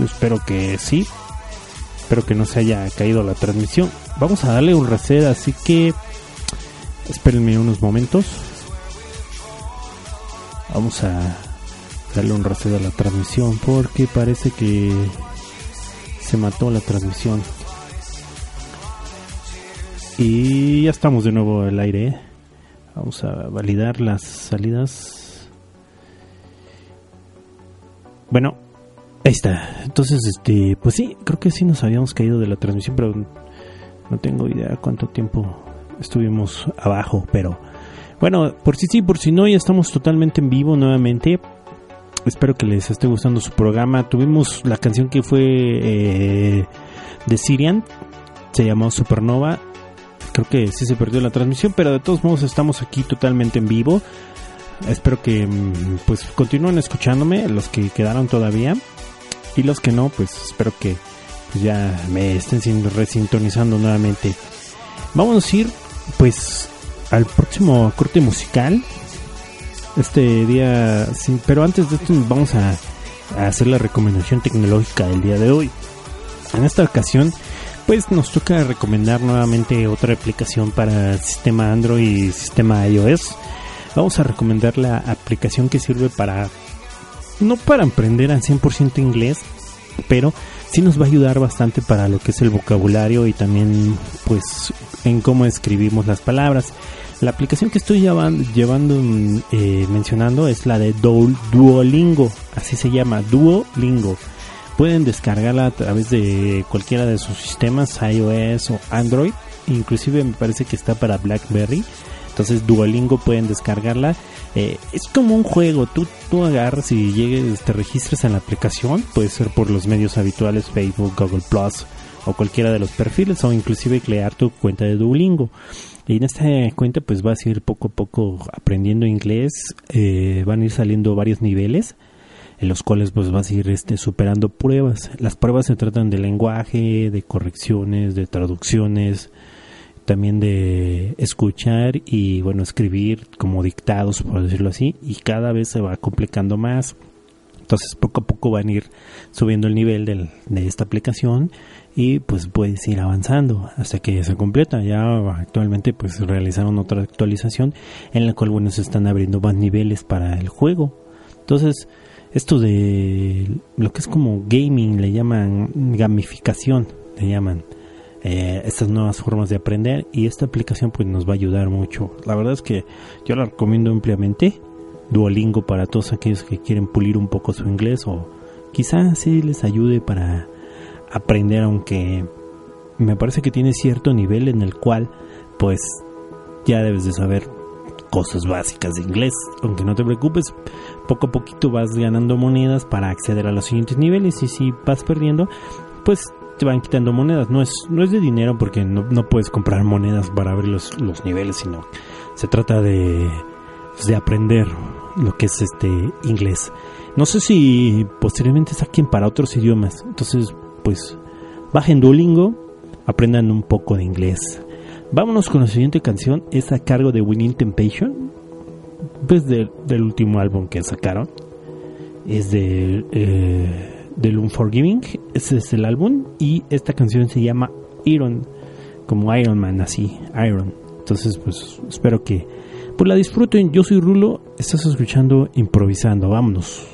espero que sí. Espero que no se haya caído la transmisión. Vamos a darle un reset, así que espérenme unos momentos. Vamos a darle un reset a la transmisión porque parece que se mató la transmisión. Y ya estamos de nuevo al aire. ¿eh? Vamos a validar las salidas. Bueno, ahí está. Entonces, este, pues sí, creo que sí nos habíamos caído de la transmisión, pero no tengo idea cuánto tiempo estuvimos abajo, pero bueno, por si sí, por si no, ya estamos totalmente en vivo nuevamente. Espero que les esté gustando su programa. Tuvimos la canción que fue eh, de Sirian, se llamó Supernova. Creo que sí se perdió la transmisión, pero de todos modos estamos aquí totalmente en vivo. Espero que mm, pues continúen escuchándome, los que quedaron todavía. Y los que no, pues espero que pues, ya me estén sin- resintonizando nuevamente. Vamos a ir pues al próximo corte musical. Este día, sí, pero antes de esto vamos a, a hacer la recomendación tecnológica del día de hoy. En esta ocasión, pues nos toca recomendar nuevamente otra aplicación para sistema Android y sistema iOS. Vamos a recomendar la aplicación que sirve para no para aprender al 100% inglés, pero sí nos va a ayudar bastante para lo que es el vocabulario y también pues en cómo escribimos las palabras. La aplicación que estoy llevan- llevando, mm, eh, mencionando es la de Duol- Duolingo, así se llama, Duolingo. Pueden descargarla a través de cualquiera de sus sistemas, iOS o Android. Inclusive me parece que está para BlackBerry. Entonces Duolingo pueden descargarla. Eh, es como un juego. Tú, tú agarras y llegues, te registras en la aplicación. Puede ser por los medios habituales, Facebook, Google Plus o cualquiera de los perfiles. O inclusive crear tu cuenta de Duolingo. Y en esta cuenta pues vas a ir poco a poco aprendiendo inglés. Eh, van a ir saliendo varios niveles en los cuales pues vas a ir este, superando pruebas. Las pruebas se tratan de lenguaje, de correcciones, de traducciones, también de escuchar y bueno, escribir como dictados, por decirlo así, y cada vez se va complicando más. Entonces poco a poco van a ir subiendo el nivel del- de esta aplicación y pues puedes ir avanzando hasta que se completa. Ya actualmente pues realizaron otra actualización en la cual bueno se están abriendo más niveles para el juego. Entonces esto de lo que es como gaming le llaman gamificación, le llaman eh, estas nuevas formas de aprender y esta aplicación pues nos va a ayudar mucho. La verdad es que yo la recomiendo ampliamente. Duolingo para todos aquellos que quieren pulir un poco su inglés o quizás sí les ayude para aprender aunque me parece que tiene cierto nivel en el cual pues ya debes de saber cosas básicas de inglés. Aunque no te preocupes poco a poquito vas ganando monedas para acceder a los siguientes niveles y si vas perdiendo pues te van quitando monedas. No es no es de dinero porque no, no puedes comprar monedas para abrir los, los niveles sino se trata de pues, de aprender lo que es este inglés. No sé si posteriormente saquen para otros idiomas. Entonces pues bajen Duolingo aprendan un poco de inglés. Vámonos con la siguiente canción es a cargo de Winning Temptation pues del, del último álbum que sacaron. Es de eh, del Unforgiving ese es el álbum y esta canción se llama Iron como Iron Man así Iron. Entonces pues espero que pues la disfruten. Yo soy Rulo estás escuchando improvisando vámonos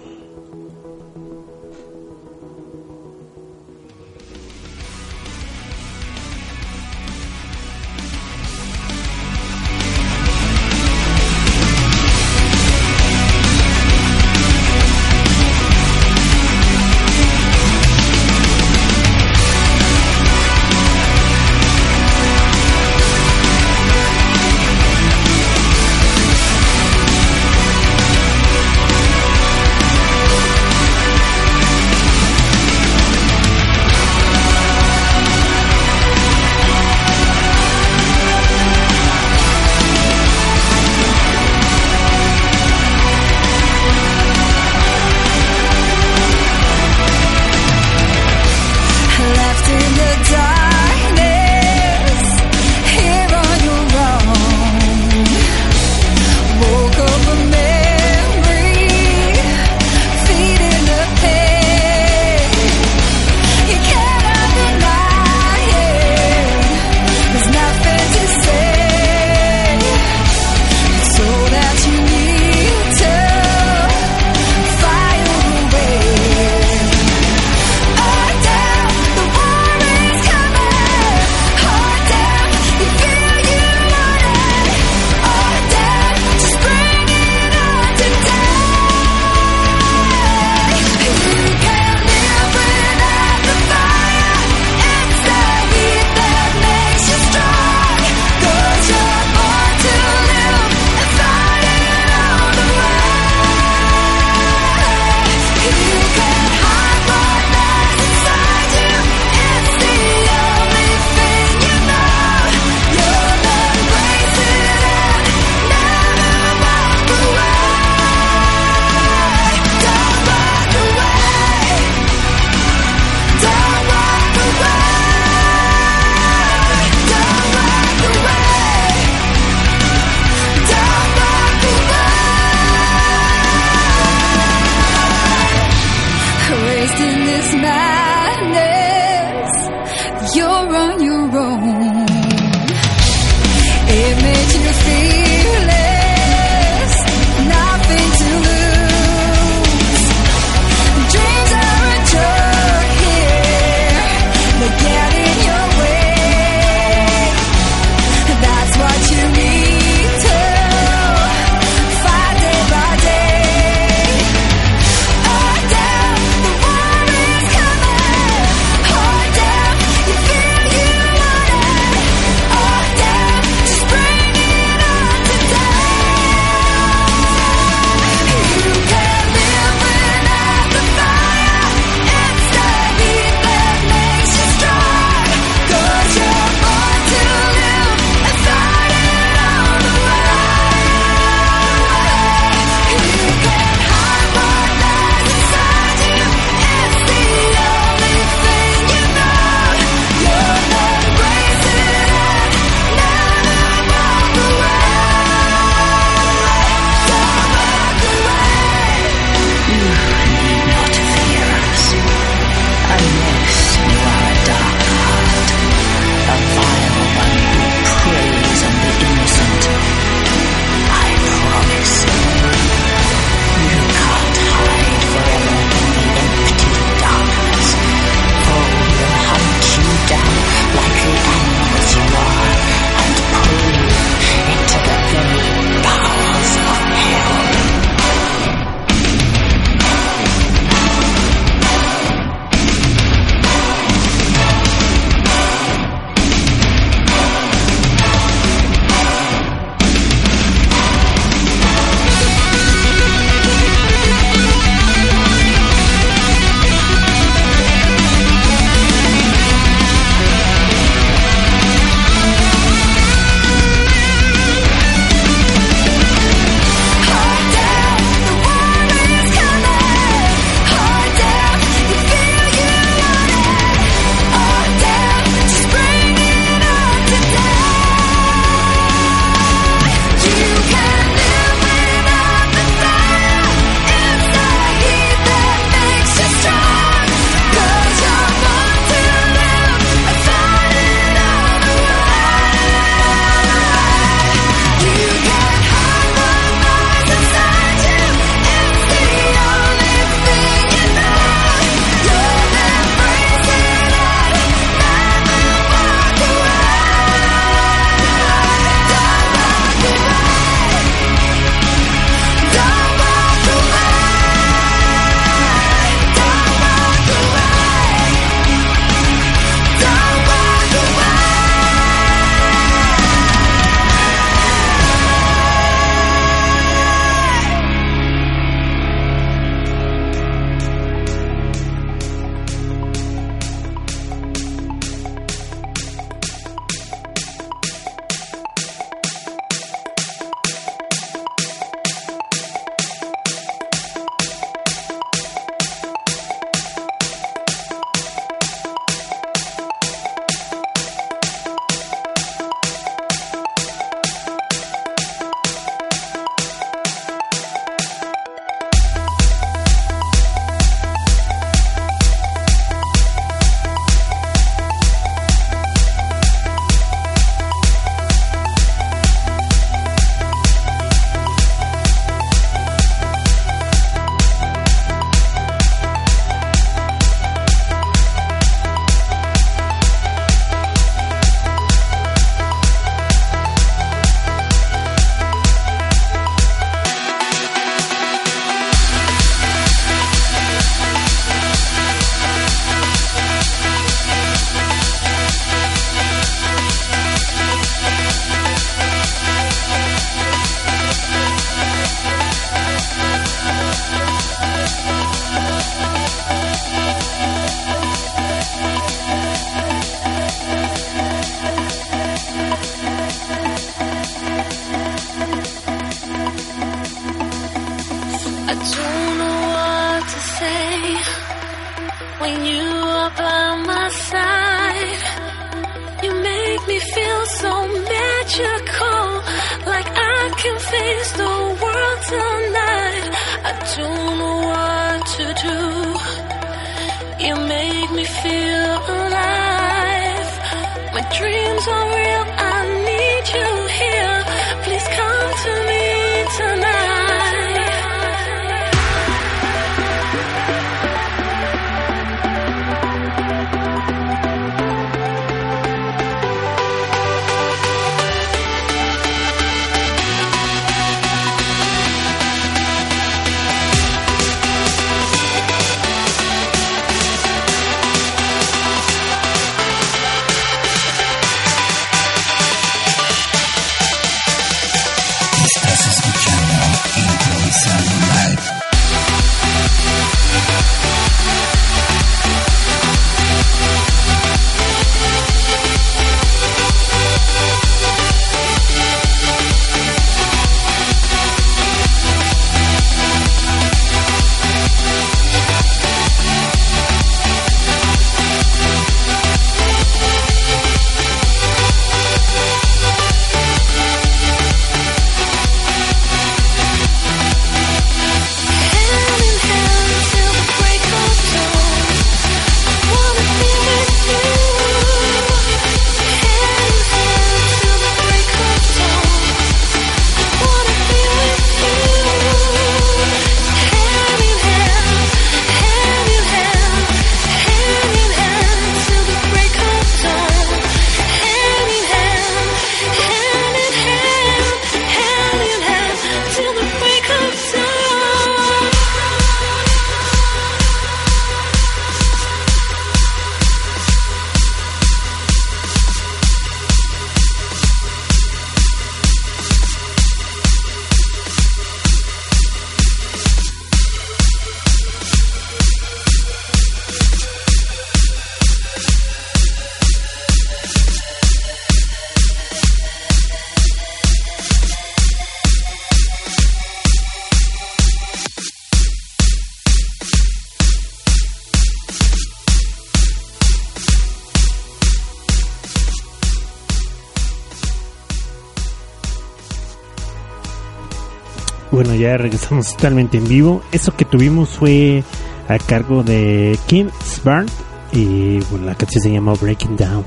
ya regresamos totalmente en vivo. Eso que tuvimos fue a cargo de Kim's Barn y bueno, la canción se llama Breaking Down.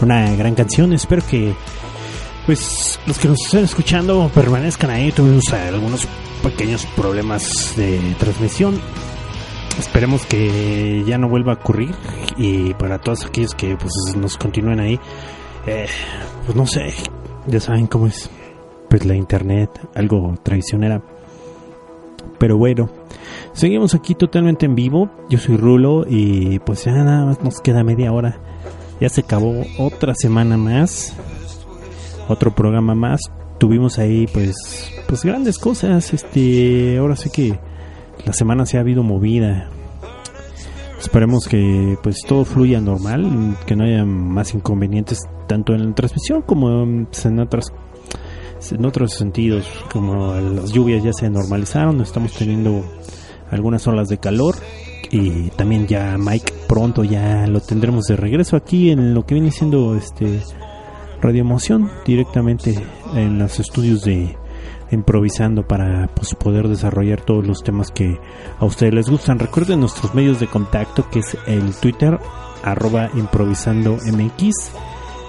Una gran canción. Espero que pues los que nos estén escuchando permanezcan ahí. Tuvimos algunos pequeños problemas de transmisión. Esperemos que ya no vuelva a ocurrir y para todos aquellos que pues nos continúen ahí, eh, pues no sé, ya saben cómo es pues la internet, algo traicionera. Pero bueno, seguimos aquí totalmente en vivo. Yo soy Rulo y pues ya nada más nos queda media hora. Ya se acabó otra semana más, otro programa más. Tuvimos ahí pues pues grandes cosas. Este, ahora sí que la semana se ha habido movida. Esperemos que pues todo fluya normal, que no haya más inconvenientes tanto en la transmisión como pues, en otras en otros sentidos, como las lluvias ya se normalizaron, estamos teniendo algunas olas de calor y también ya Mike pronto ya lo tendremos de regreso aquí en lo que viene siendo este Radio Emoción directamente en los estudios de improvisando para pues, poder desarrollar todos los temas que a ustedes les gustan. Recuerden nuestros medios de contacto que es el Twitter arroba improvisando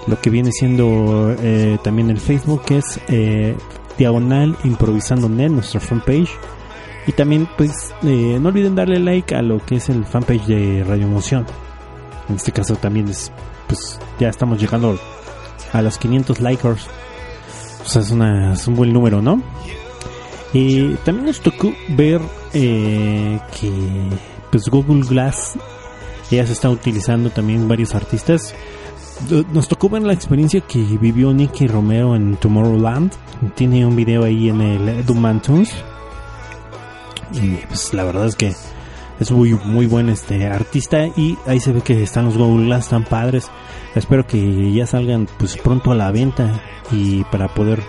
lo que viene siendo eh, también el Facebook es eh, diagonal improvisando net nuestra fanpage. Y también pues eh, no olviden darle like a lo que es el fanpage de Radio Emoción. En este caso también es pues ya estamos llegando a los 500 likers. O sea es, una, es un buen número no y también nos tocó ver eh, que pues Google Glass ya se está utilizando también varios artistas nos tocó ver la experiencia que vivió Nicky Romero en Tomorrowland. Tiene un video ahí en el Doom Tunes. Y pues la verdad es que es muy muy buen este artista y ahí se ve que están los Google Glass tan padres. Espero que ya salgan pues pronto a la venta y para poder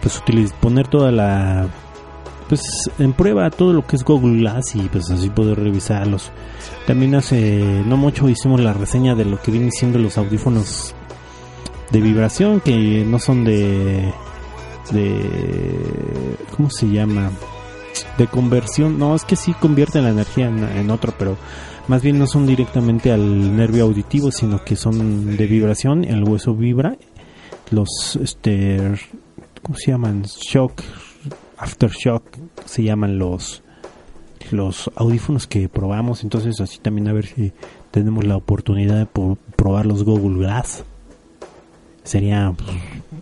pues poner toda la pues en prueba todo lo que es Google Glass y pues así poder revisarlos. También hace no mucho hicimos la reseña de lo que vienen siendo los audífonos de vibración que no son de de ¿cómo se llama? de conversión. No, es que sí convierte la energía en, en otro, pero más bien no son directamente al nervio auditivo, sino que son de vibración. El hueso vibra. Los, este, ¿cómo se llaman? Shock, aftershock, se llaman los los audífonos que probamos. Entonces, así también a ver si tenemos la oportunidad de probar los Google Glass. Sería pues,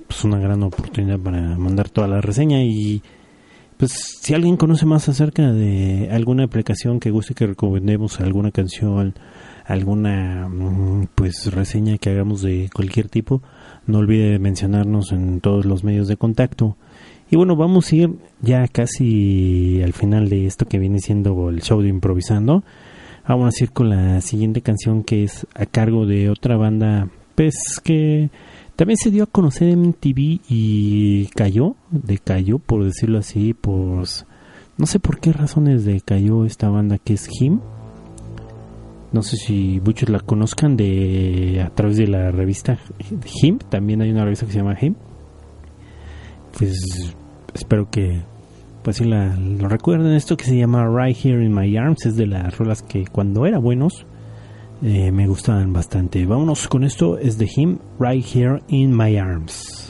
pues, una gran oportunidad para mandar toda la reseña y pues si alguien conoce más acerca de alguna aplicación que guste que recomendemos, alguna canción, alguna mm, pues reseña que hagamos de cualquier tipo, no olvide mencionarnos en todos los medios de contacto. Y bueno, vamos a ir ya casi al final de esto que viene siendo el show de improvisando. Vamos a ir con la siguiente canción que es a cargo de otra banda, pues que también se dio a conocer en MTV y cayó, decayó por decirlo así, por no sé por qué razones decayó esta banda que es Him. No sé si muchos la conozcan de a través de la revista Him, también hay una revista que se llama Him. Pues espero que pues sí la, lo recuerden esto que se llama Right Here in My Arms es de las rolas que cuando era buenos eh, me gustaban bastante. Vámonos con esto, es de Him, Right Here in My Arms.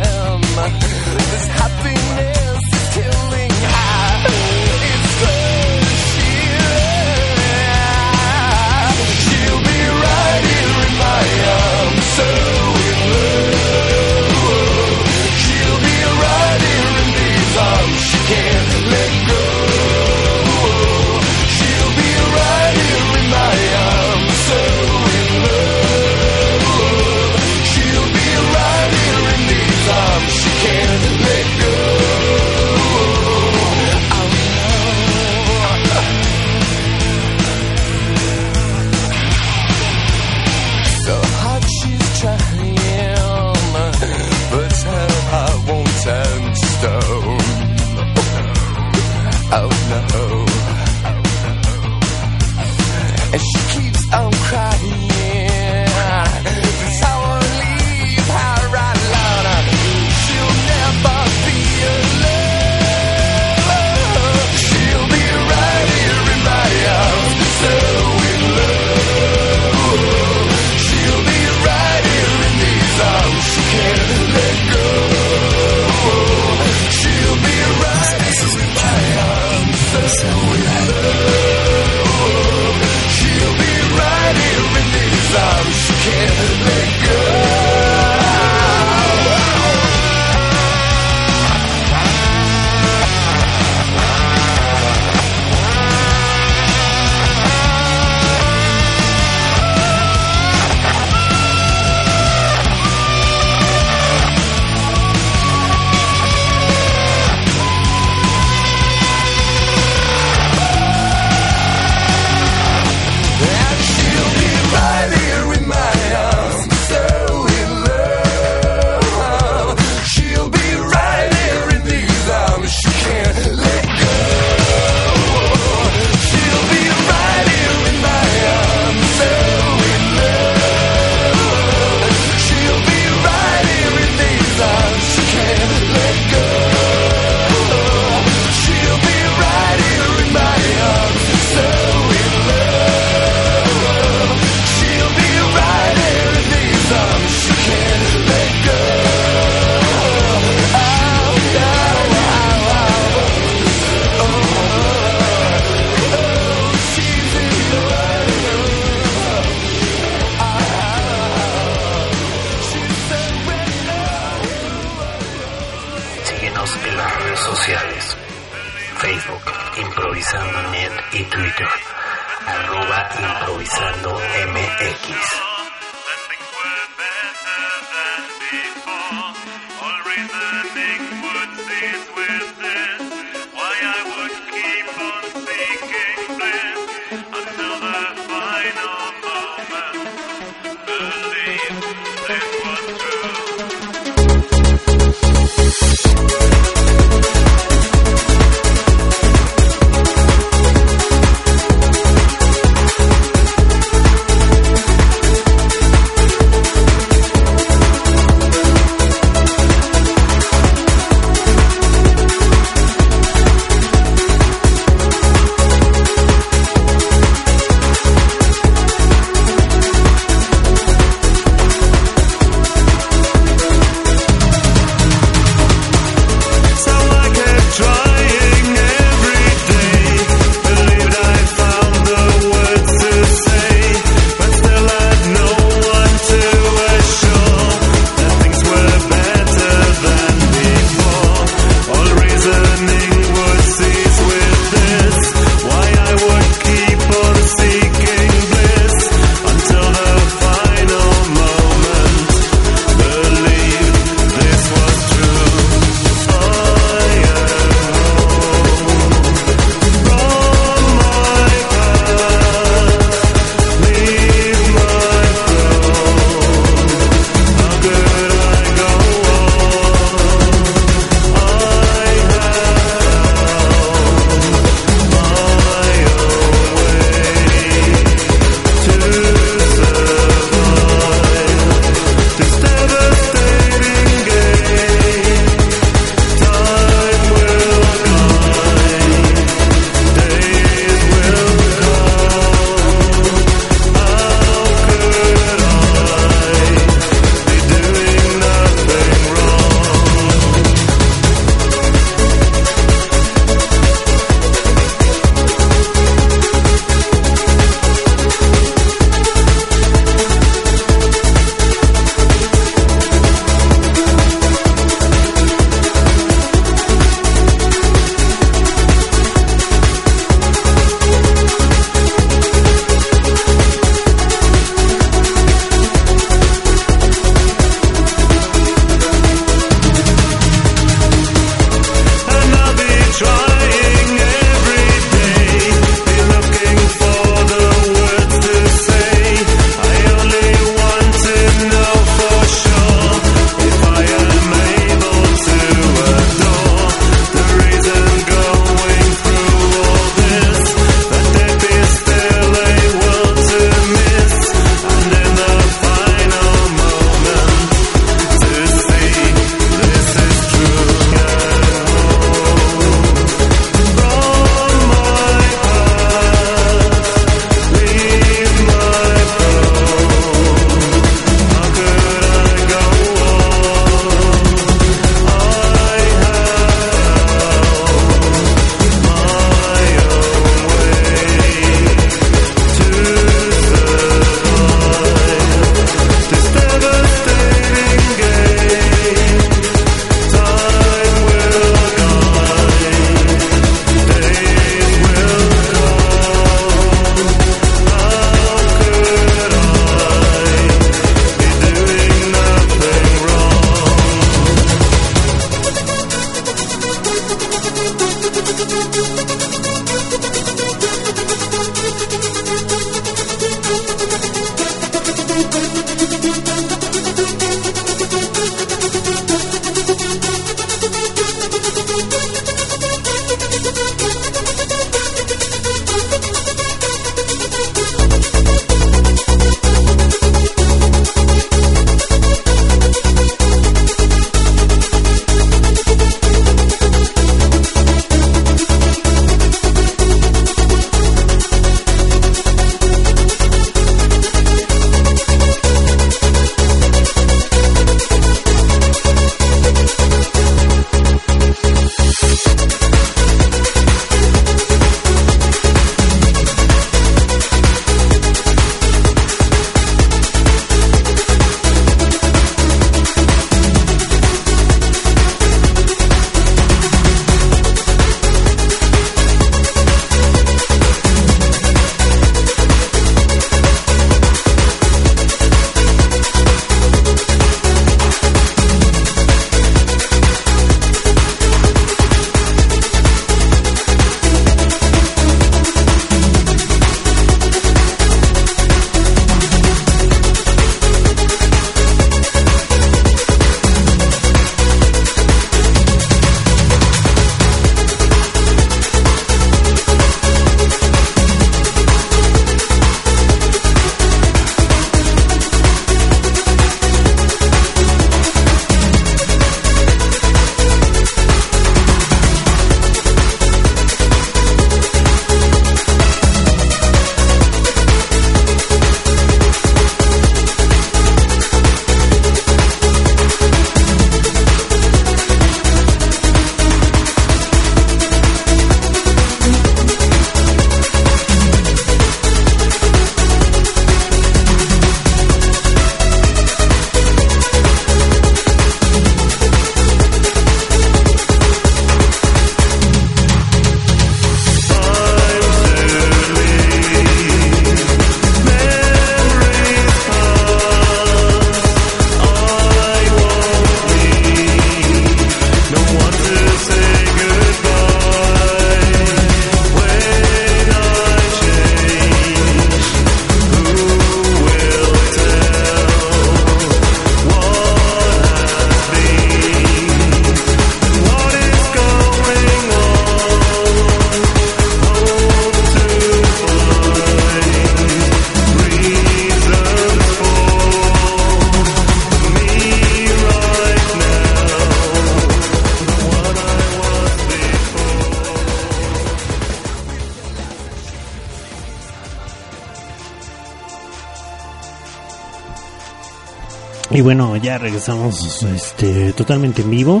Y bueno, ya regresamos este, totalmente en vivo.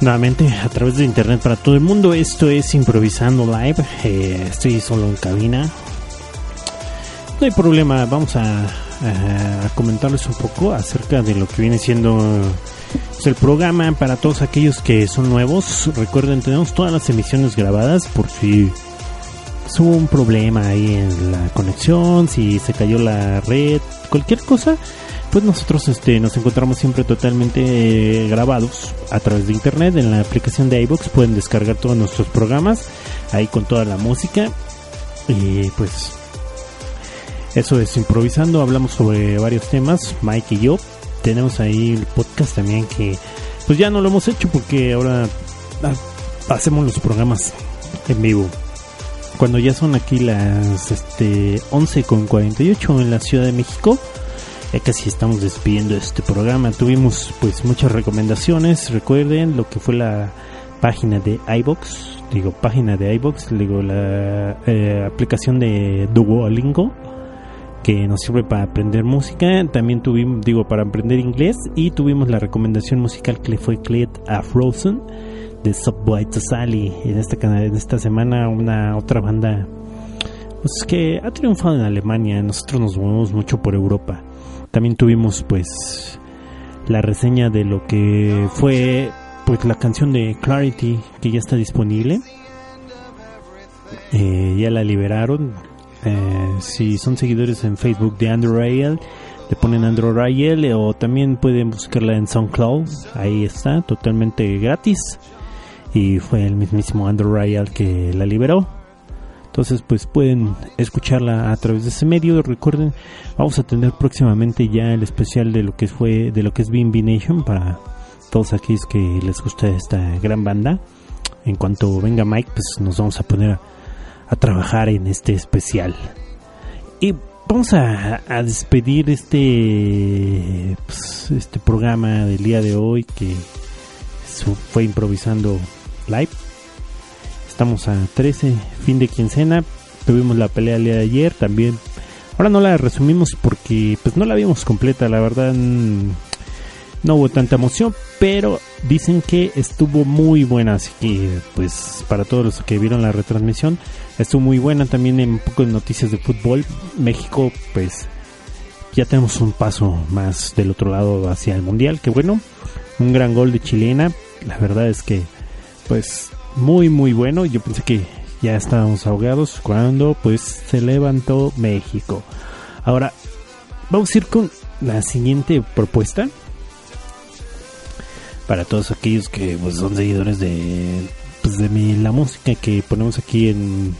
Nuevamente a través de internet para todo el mundo. Esto es Improvisando Live. Eh, estoy solo en cabina. No hay problema, vamos a, comentarles un poco acerca de lo que viene siendo pues, el programa para todos aquellos que son nuevos. Recuerden, tenemos todas las emisiones grabadas por si hubo un problema ahí en la conexión, si se cayó la red, cualquier cosa, pues nosotros este nos encontramos siempre totalmente eh, grabados a través de internet en la aplicación de iBox pueden descargar todos nuestros programas ahí con toda la música y pues eso es improvisando, hablamos sobre varios temas, Mike y yo. Tenemos ahí el podcast también que pues ya no lo hemos hecho porque ahora ah, hacemos los programas en vivo. Cuando ya son aquí las este 11 con 48 en la Ciudad de México, ya casi estamos despidiendo este programa. Tuvimos pues muchas recomendaciones, recuerden lo que fue la página de iBox, digo página de iBox, digo la eh, aplicación de Duolingo que nos sirve para aprender música. También tuvimos, digo, para aprender inglés. Y tuvimos la recomendación musical que le fue Cleat a Frozen de Subway to Sally. En esta, en esta semana, una otra banda pues, que ha triunfado en Alemania. Nosotros nos movemos mucho por Europa. También tuvimos, pues, la reseña de lo que fue, pues, la canción de Clarity que ya está disponible. Eh, ya la liberaron. Eh, si son seguidores en Facebook de Andrew Rayel, le ponen Andrew Rayel o también pueden buscarla en SoundCloud. Ahí está, totalmente gratis. Y fue el mismísimo Andrew Rayel que la liberó. Entonces, pues pueden escucharla a través de ese medio. Recuerden, vamos a tener próximamente ya el especial de lo que fue, de lo que es BNB Nation para todos aquellos que les gusta esta gran banda. En cuanto venga Mike, pues nos vamos a poner a, trabajar en este especial. Y vamos a, despedir este pues, este programa del día de hoy que fue improvisando live. Estamos a 13, fin de quincena. Tuvimos la pelea el día de ayer también. Ahora no la resumimos porque pues no la vimos completa, la verdad no hubo tanta emoción, pero dicen que estuvo muy buena, así que pues para todos los que vieron la retransmisión, estuvo muy buena también en un poco de noticias de fútbol. México pues ya tenemos un paso más del otro lado hacia el mundial, que bueno, un gran gol de chilena, la verdad es que pues muy muy bueno, yo pensé que ya estábamos ahogados cuando pues se levantó México. Ahora vamos a ir con la siguiente propuesta para todos aquellos que pues, son seguidores de pues, de la música que ponemos aquí en,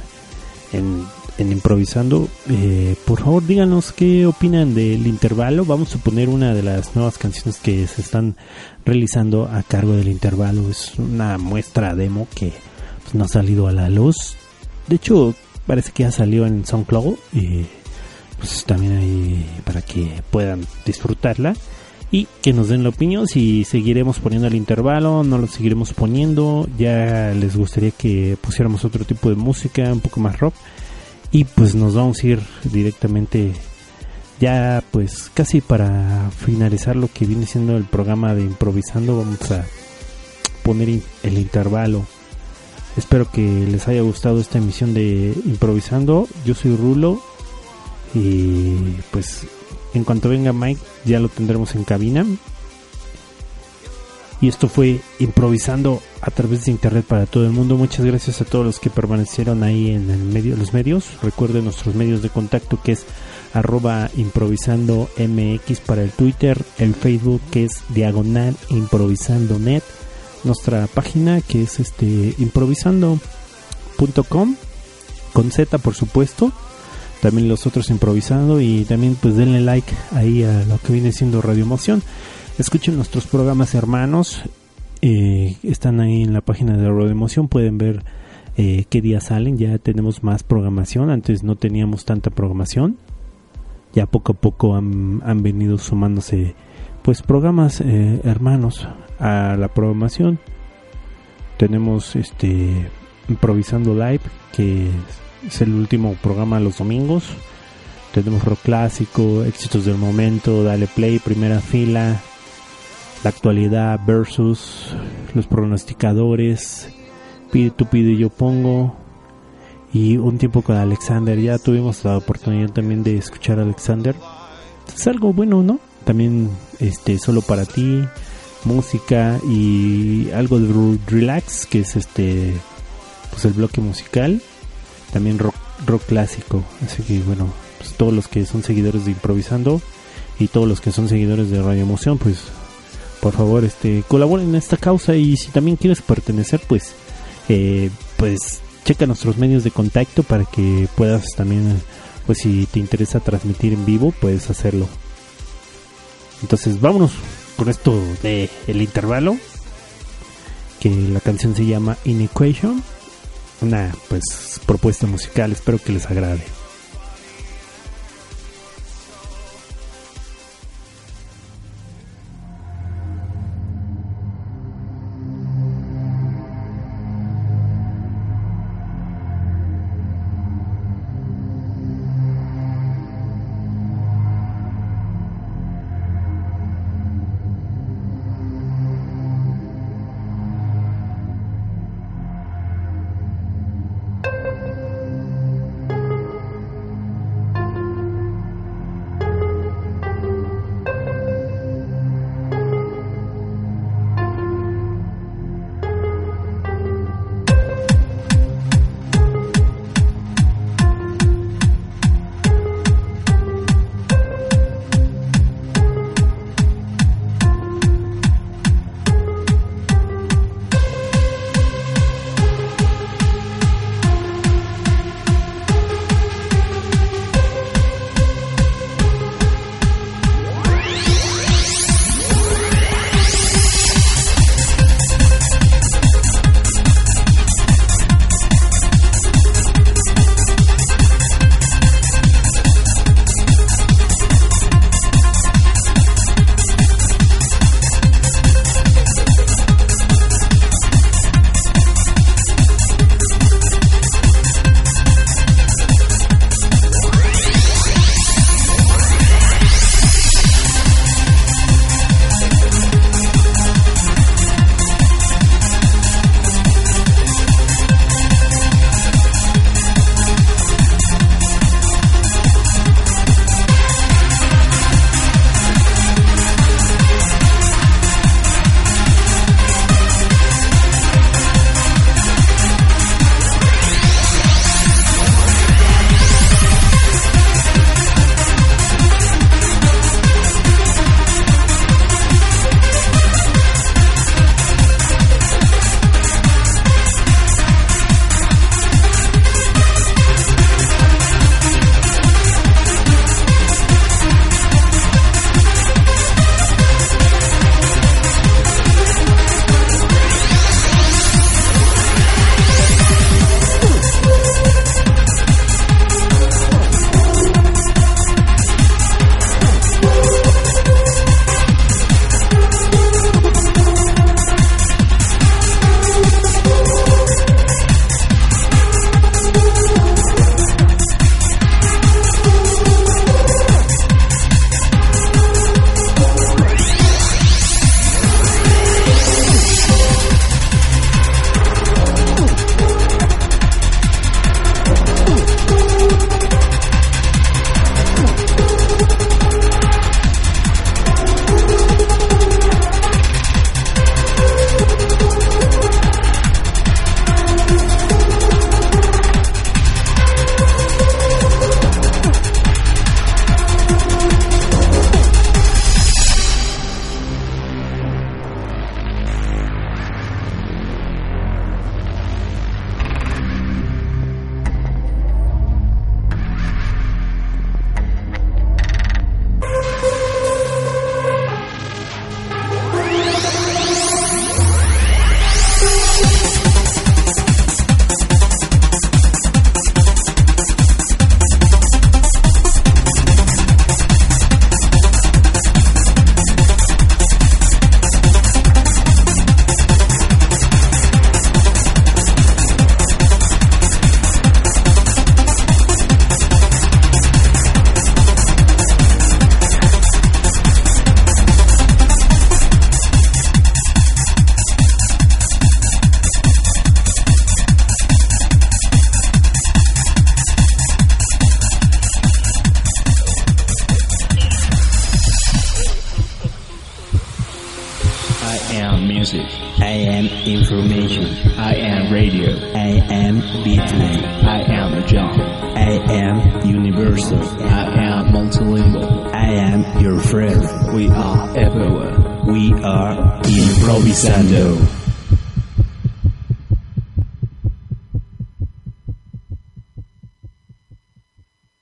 en improvisando eh, por favor díganos qué opinan del intervalo. Vamos a poner una de las nuevas canciones que se están realizando a cargo del intervalo. Es una muestra demo que pues, no ha salido a la luz. De hecho parece que ya salió en SoundCloud y pues también ahí para que puedan disfrutarla y que nos den la opinión. Si seguiremos poniendo el intervalo, no lo seguiremos poniendo, ya les gustaría que pusiéramos otro tipo de música, un poco más rock y pues nos vamos a ir directamente ya pues casi para finalizar lo que viene siendo el programa de improvisando vamos a poner el intervalo espero que les haya gustado esta emisión de improvisando yo soy Rulo y pues en cuanto venga Mike ya lo tendremos en cabina. Y esto fue improvisando a través de internet para todo el mundo. Muchas gracias a todos los que permanecieron ahí en el medio, los medios. Recuerden nuestros medios de contacto que es arroba improvisando mx para el Twitter, el Facebook que es diagonal improvisando net, nuestra página que es este improvisando.com con Z por supuesto también los otros improvisando y también pues denle like ahí a lo que viene siendo Radio Emoción. Escuchen nuestros programas hermanos, eh, están ahí en la página de Radio Emoción, pueden ver eh, qué días salen, ya tenemos más programación, antes no teníamos tanta programación, ya poco a poco han, han venido sumándose pues programas eh, hermanos a la programación. Tenemos este improvisando live que es el último programa los domingos. Tenemos rock clásico, éxitos del momento, dale play, primera fila, la actualidad versus los pronosticadores, pide tú pide yo pongo y un tiempo con Alexander. Ya tuvimos la oportunidad también de escuchar a Alexander. Es algo bueno, ¿no? También este solo para ti, música y algo de relax que es este pues el bloque musical, también rock rock clásico. Así que bueno, pues todos los que son seguidores de improvisando y todos los que son seguidores de Radio Emoción, pues por favor, este colaboren en esta causa y si también quieres pertenecer, pues eh, pues checa nuestros medios de contacto para que puedas también pues si te interesa transmitir en vivo, puedes hacerlo. Entonces, vámonos con esto de el intervalo que la canción se llama Inequation, una pues propuesta musical, espero que les agrade.